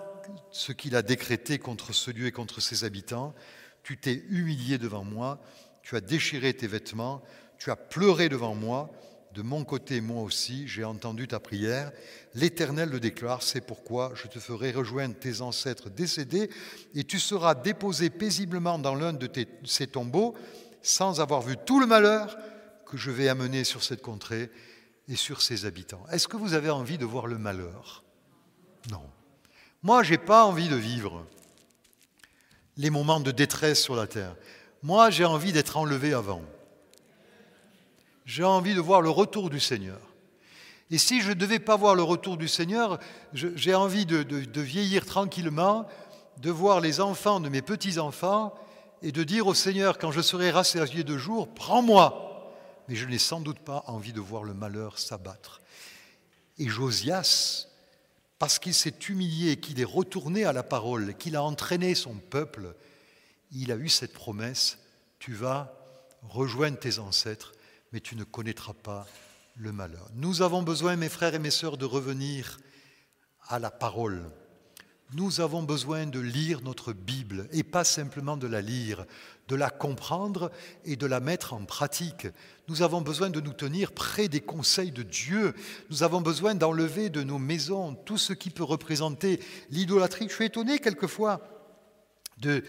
ce qu'il a décrété contre ce lieu et contre ses habitants, tu t'es humilié devant moi, tu as déchiré tes vêtements, tu as pleuré devant moi, de mon côté, moi aussi, j'ai entendu ta prière. L'Éternel le déclare, c'est pourquoi je te ferai rejoindre tes ancêtres décédés, et tu seras déposé paisiblement dans l'un de ces tombeaux, sans avoir vu tout le malheur que je vais amener sur cette contrée et sur ses habitants. Est-ce que vous avez envie de voir le malheur? Non. Moi, je n'ai pas envie de vivre les moments de détresse sur la terre. Moi, j'ai envie d'être enlevé avant. J'ai envie de voir le retour du Seigneur. Et si je ne devais pas voir le retour du Seigneur, j'ai envie de, vieillir tranquillement, de voir les enfants de mes petits-enfants et de dire au Seigneur, quand je serai rassasié de jour, prends-moi mais je n'ai sans doute pas envie de voir le malheur s'abattre. Et Josias, parce qu'il s'est humilié, qu'il est retourné à la parole, qu'il a entraîné son peuple, il a eu cette promesse, tu vas rejoindre tes ancêtres, mais tu ne connaîtras pas le malheur. Nous avons besoin, mes frères et mes sœurs, de revenir à la parole. Nous avons besoin de lire notre Bible et pas simplement de la lire, de la comprendre et de la mettre en pratique. Nous avons besoin de nous tenir près des conseils de Dieu. Nous avons besoin d'enlever de nos maisons tout ce qui peut représenter l'idolâtrie. Je suis étonné quelquefois de,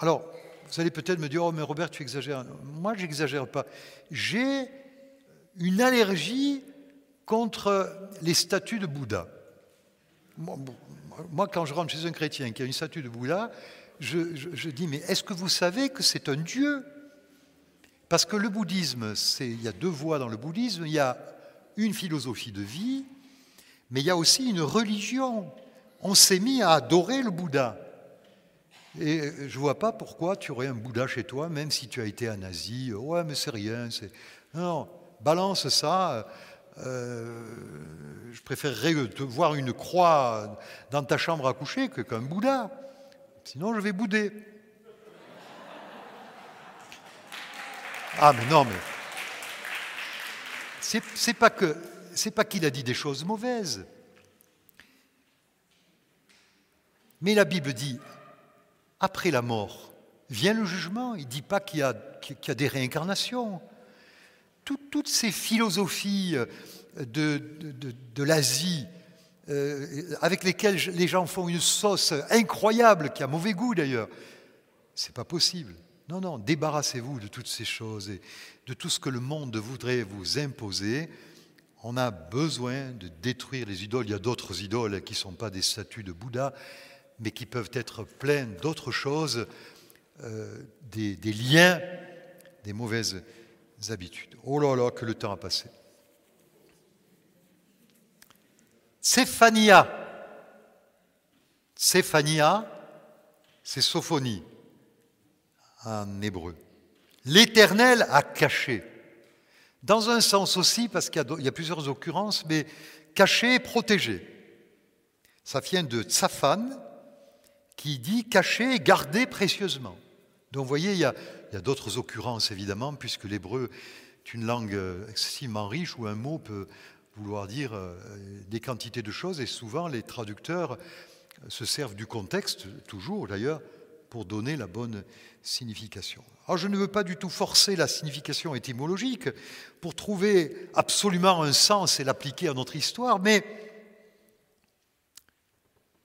alors, vous allez peut-être me dire, oh mais Robert, tu exagères. Moi, j'exagère pas. J'ai une allergie contre les statues de Bouddha moi, quand je rentre chez un chrétien qui a une statue de Bouddha, je, dis, mais est-ce que vous savez que c'est un Dieu? Parce que le bouddhisme, il y a deux voies dans le bouddhisme. Il y a une philosophie de vie, mais il y a aussi une religion. On s'est mis à adorer le Bouddha. Et je ne vois pas pourquoi tu aurais un Bouddha chez toi, même si tu as été en Asie. Ouais, mais c'est rien. Non, balance ça. Euh, je préférerais te voir une croix dans ta chambre à coucher que qu'un Bouddha. Sinon, je vais bouder. Ah, mais non, mais. C'est pas que. C'est pas qu'il a dit des choses mauvaises. Mais la Bible dit après la mort vient le jugement. Il ne dit pas qu'il y, a des réincarnations toutes ces philosophies euh, de, de, l'Asie, euh, avec lesquelles les gens font une sauce incroyable, qui a mauvais goût d'ailleurs, c'est pas possible. Non, non, débarrassez-vous de toutes ces choses et de tout ce que le monde voudrait vous imposer. On a besoin de détruire les idoles. Il y a d'autres idoles qui ne sont pas des statues de Bouddha, mais qui peuvent être pleines d'autres choses, euh, des, liens, des mauvaises habitudes. Oh là là, que le temps a passé. Séphania. Séphania, c'est Sophonie en hébreu. L'Éternel a caché. Dans un sens aussi, parce qu'il y, a plusieurs occurrences, mais caché, protégé. Ça vient de Tsafan, qui dit caché, garder précieusement. Donc vous voyez, il y a, d'autres occurrences évidemment, puisque l'hébreu est une langue excessivement riche où un mot peut vouloir dire euh, des quantités de choses, et souvent les traducteurs se servent du contexte, toujours d'ailleurs, pour donner la bonne signification. Alors je ne veux pas du tout forcer la signification étymologique pour trouver absolument un sens et l'appliquer à notre histoire, mais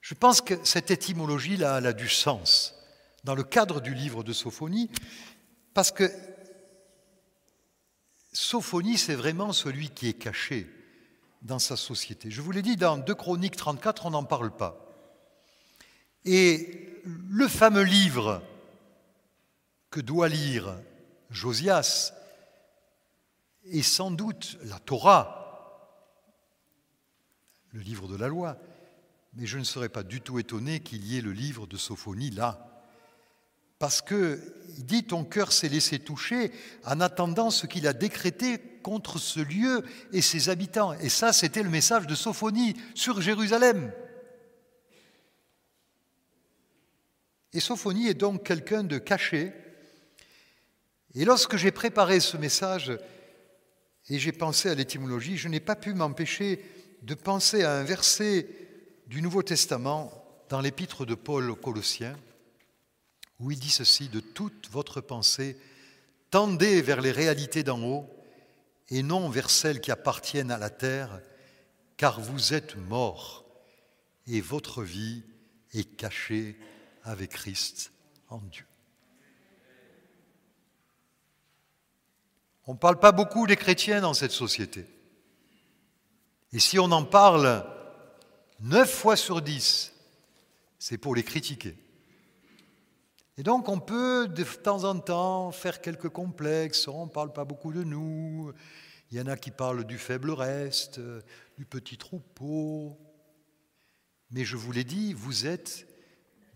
je pense que cette étymologie-là, a du sens. Dans le cadre du livre de Sophonie, parce que Sophonie, c'est vraiment celui qui est caché dans sa société. Je vous l'ai dit, dans 2 Chroniques 34, on n'en parle pas. Et le fameux livre que doit lire Josias est sans doute la Torah, le livre de la loi, mais je ne serais pas du tout étonné qu'il y ait le livre de Sophonie là parce qu'il dit ton cœur s'est laissé toucher en attendant ce qu'il a décrété contre ce lieu et ses habitants. Et ça, c'était le message de Sophonie sur Jérusalem. Et Sophonie est donc quelqu'un de caché. Et lorsque j'ai préparé ce message et j'ai pensé à l'étymologie, je n'ai pas pu m'empêcher de penser à un verset du Nouveau Testament dans l'épître de Paul aux Colossiens où il dit ceci, de toute votre pensée, tendez vers les réalités d'en haut et non vers celles qui appartiennent à la terre, car vous êtes morts et votre vie est cachée avec Christ en Dieu. On ne parle pas beaucoup des chrétiens dans cette société. Et si on en parle neuf fois sur dix, c'est pour les critiquer. Et donc on peut de temps en temps faire quelques complexes, on ne parle pas beaucoup de nous, il y en a qui parlent du faible reste, du petit troupeau. Mais je vous l'ai dit, vous êtes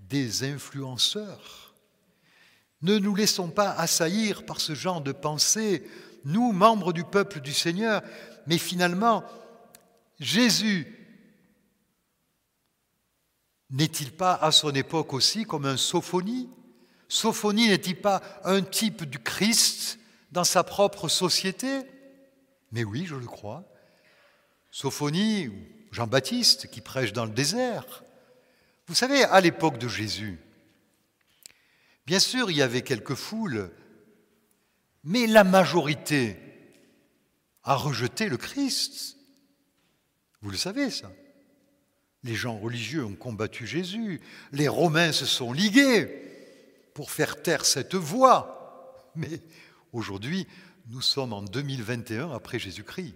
des influenceurs. Ne nous laissons pas assaillir par ce genre de pensée, nous, membres du peuple du Seigneur, mais finalement, Jésus n'est-il pas à son époque aussi comme un sophonie? Sophonie n'est-il pas un type du Christ dans sa propre société? Mais oui, je le crois. Sophonie, ou Jean-Baptiste qui prêche dans le désert. Vous savez, à l'époque de Jésus, bien sûr, il y avait quelques foules, mais la majorité a rejeté le Christ. Vous le savez, ça. Les gens religieux ont combattu Jésus, les Romains se sont ligués pour faire taire cette voix. Mais aujourd'hui, nous sommes en 2021 après Jésus-Christ.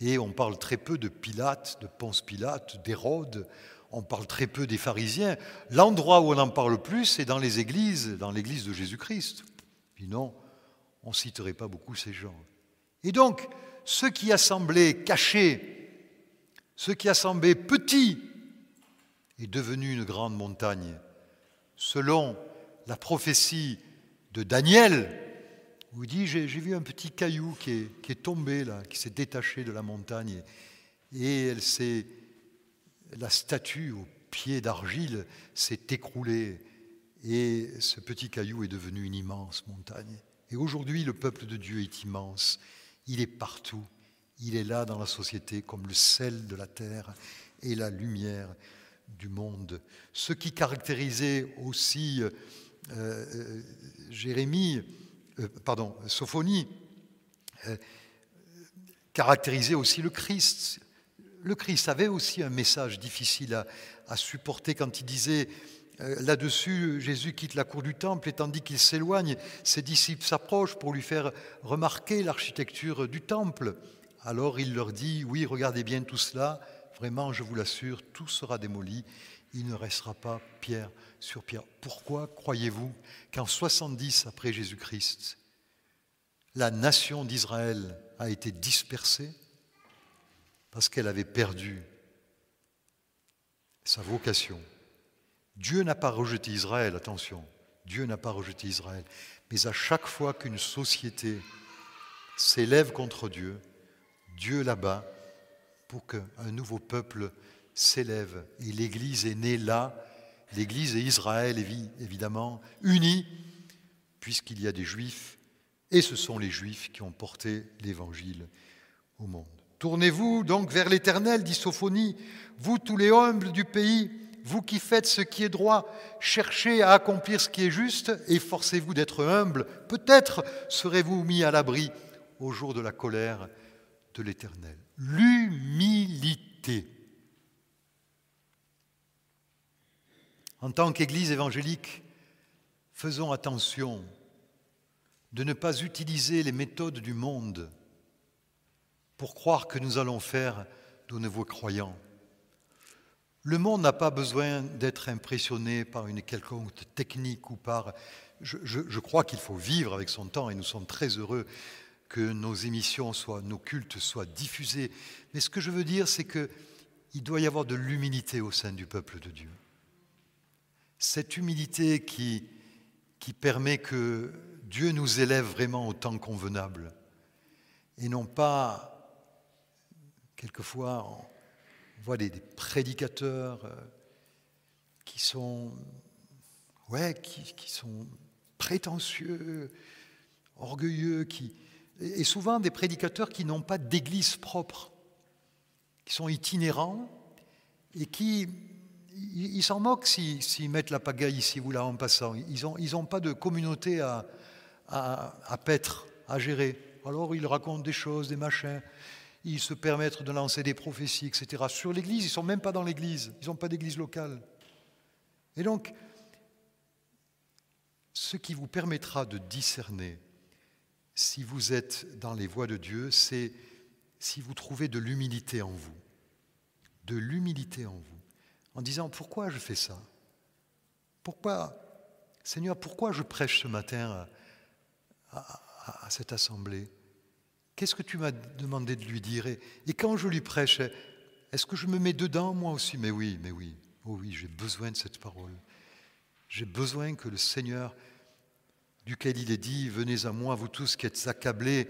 Et on parle très peu de Pilate, de Ponce Pilate, d'Hérode, on parle très peu des pharisiens. L'endroit où on en parle plus, c'est dans les églises, dans l'église de Jésus-Christ. Sinon, on ne citerait pas beaucoup ces gens. Et donc, ce qui a semblé caché, ce qui a semblé petit, est devenu une grande montagne. Selon la prophétie de Daniel, où il dit J'ai vu un petit caillou qui est, tombé là, qui s'est détaché de la montagne, et la statue au pied d'argile s'est écroulée, et ce petit caillou est devenu une immense montagne. Et aujourd'hui, le peuple de Dieu est immense, il est partout, il est là dans la société comme le sel de la terre et la lumière du monde. Ce qui caractérisait aussi euh, euh, Jérémie, euh, pardon, Sophonie, caractérisait aussi le Christ. Le Christ avait aussi un message difficile à, à supporter quand il disait Là-dessus, Jésus quitte la cour du temple et tandis qu'il s'éloigne, ses disciples s'approchent pour lui faire remarquer l'architecture du temple. Alors il leur dit, oui, regardez bien tout cela, vraiment, je vous l'assure, tout sera démoli, il ne restera pas pierre sur pierre. Pourquoi croyez-vous qu'en 70 après Jésus-Christ, la nation d'Israël a été dispersée parce qu'elle avait perdu sa vocation? Dieu n'a pas rejeté Israël, attention, Dieu n'a pas rejeté Israël, mais à chaque fois qu'une société s'élève contre Dieu, Dieu là-bas pour qu'un nouveau peuple s'élève. Et l'Église est née là, l'Église et Israël évidemment unis, puisqu'il y a des Juifs, et ce sont les Juifs qui ont porté l'Évangile au monde. Tournez-vous donc vers l'Éternel, dit Sophonie, vous tous les humbles du pays, vous qui faites ce qui est droit, cherchez à accomplir ce qui est juste, efforcez-vous d'être humble, peut-être serez-vous mis à l'abri au jour de la colère l'Éternel. L'humilité. En tant qu'Église évangélique, faisons attention de ne pas utiliser les méthodes du monde pour croire que nous allons faire de nouveaux croyants. Le monde n'a pas besoin d'être impressionné par une quelconque technique ou par... Je crois qu'il faut vivre avec son temps et nous sommes très heureux que nos émissions, soient, nos cultes soient diffusés. Mais ce que je veux dire, c'est qu'il doit y avoir de l'humilité au sein du peuple de Dieu. Cette humilité qui, qui permet que Dieu nous élève vraiment au temps convenable et non pas Quelquefois, on voit des, prédicateurs euh, qui sont, ouais, qui, sont prétentieux, orgueilleux, qui, et souvent des prédicateurs qui n'ont pas d'église propre, qui sont itinérants et qui, ils s'en moquent s'ils mettent la pagaille ici ou là en passant. Ils n'ont ils ont pas de communauté à, à, à paître, à gérer. Alors ils racontent des choses, des machins ils se permettent de lancer des prophéties, etc. Sur l'Église, ils ne sont même pas dans l'Église, ils n'ont pas d'Église locale. Et donc, ce qui vous permettra de discerner si vous êtes dans les voies de Dieu, c'est si vous trouvez de l'humilité en vous. De l'humilité en vous. En disant, pourquoi je fais ça? Pourquoi, Seigneur, pourquoi je prêche ce matin à cette assemblée? Qu'est-ce que tu m'as demandé de lui dire? Et, quand je lui prêche, est-ce que je me mets dedans moi aussi? Mais oui, mais oui, oh oui, j'ai besoin de cette parole. J'ai besoin que le Seigneur, duquel il est dit, venez à moi, vous tous qui êtes accablés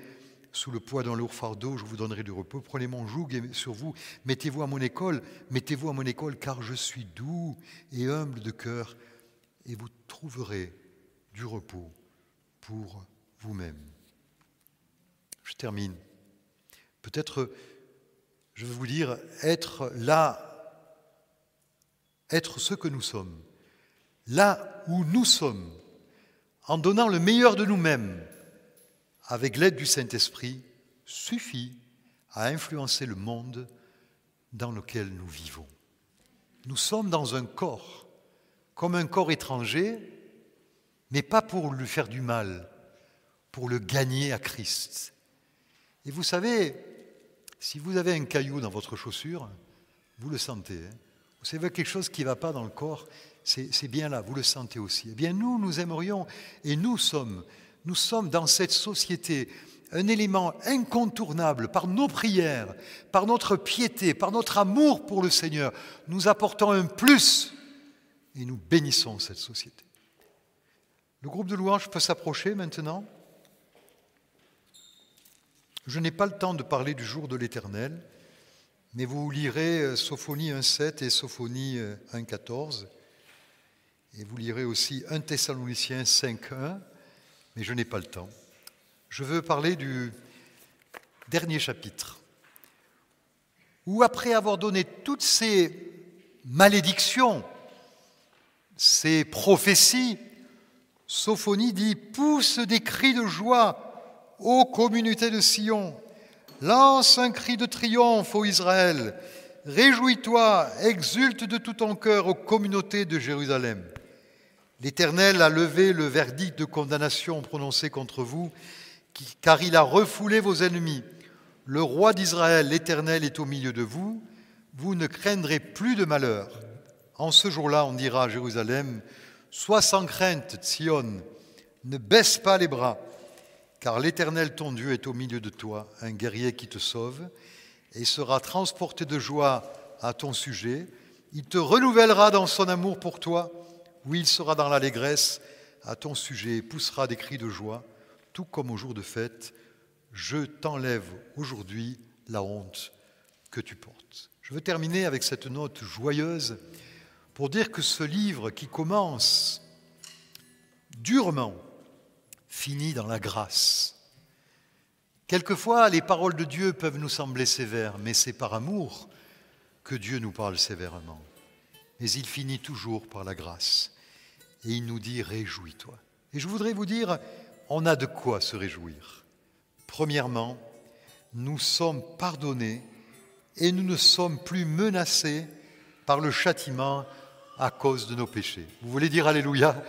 sous le poids d'un lourd fardeau, je vous donnerai du repos. Prenez mon joug sur vous, mettez-vous à mon école, mettez-vous à mon école, car je suis doux et humble de cœur, et vous trouverez du repos pour vous-même. Je termine. Peut-être, je vais vous dire, être là, être ce que nous sommes, là où nous sommes, en donnant le meilleur de nous-mêmes, avec l'aide du Saint-Esprit, suffit à influencer le monde dans lequel nous vivons. Nous sommes dans un corps, comme un corps étranger, mais pas pour lui faire du mal, pour le gagner à Christ. Et vous savez, si vous avez un caillou dans votre chaussure, vous le sentez. Hein. vous savez quelque chose qui ne va pas dans le corps, c'est bien là, vous le sentez aussi. Eh bien, nous, nous aimerions, et nous sommes, nous sommes dans cette société un élément incontournable par nos prières, par notre piété, par notre amour pour le Seigneur. Nous apportons un plus et nous bénissons cette société. Le groupe de louanges peut s'approcher maintenant. Je n'ai pas le temps de parler du jour de l'Éternel, mais vous lirez euh, Sophonie 1.7 et Sophonie 1.14, euh, et vous lirez aussi 1 Thessaloniciens 5.1, mais je n'ai pas le temps. Je veux parler du dernier chapitre, où après avoir donné toutes ces malédictions, ces prophéties, Sophonie dit, pousse des cris de joie ô communauté de Sion, lance un cri de triomphe, ô Israël, réjouis-toi, exulte de tout ton cœur, ô communauté de Jérusalem. L'Éternel a levé le verdict de condamnation prononcé contre vous, car il a refoulé vos ennemis. le roi d'Israël, l'Éternel, est au milieu de vous, vous ne craindrez plus de malheur. En ce jour-là, on dira à Jérusalem, Sois sans crainte, Sion, ne baisse pas les bras, car l'Éternel ton Dieu est au milieu de toi, un guerrier qui te sauve, et sera transporté de joie à ton sujet. Il te renouvellera dans son amour pour toi, oui, il sera dans l'allégresse à ton sujet, et poussera des cris de joie, tout comme au jour de fête. Je t'enlève aujourd'hui la honte que tu portes. Je veux terminer avec cette note joyeuse pour dire que ce livre qui commence durement finit dans la grâce. Quelquefois, les paroles de Dieu peuvent nous sembler sévères, mais c'est par amour que Dieu nous parle sévèrement. Mais il finit toujours par la grâce. Et il nous dit, réjouis-toi. Et je voudrais vous dire, on a de quoi se réjouir. Premièrement, nous sommes pardonnés et nous ne sommes plus menacés par le châtiment à cause de nos péchés. Vous voulez dire Alléluia?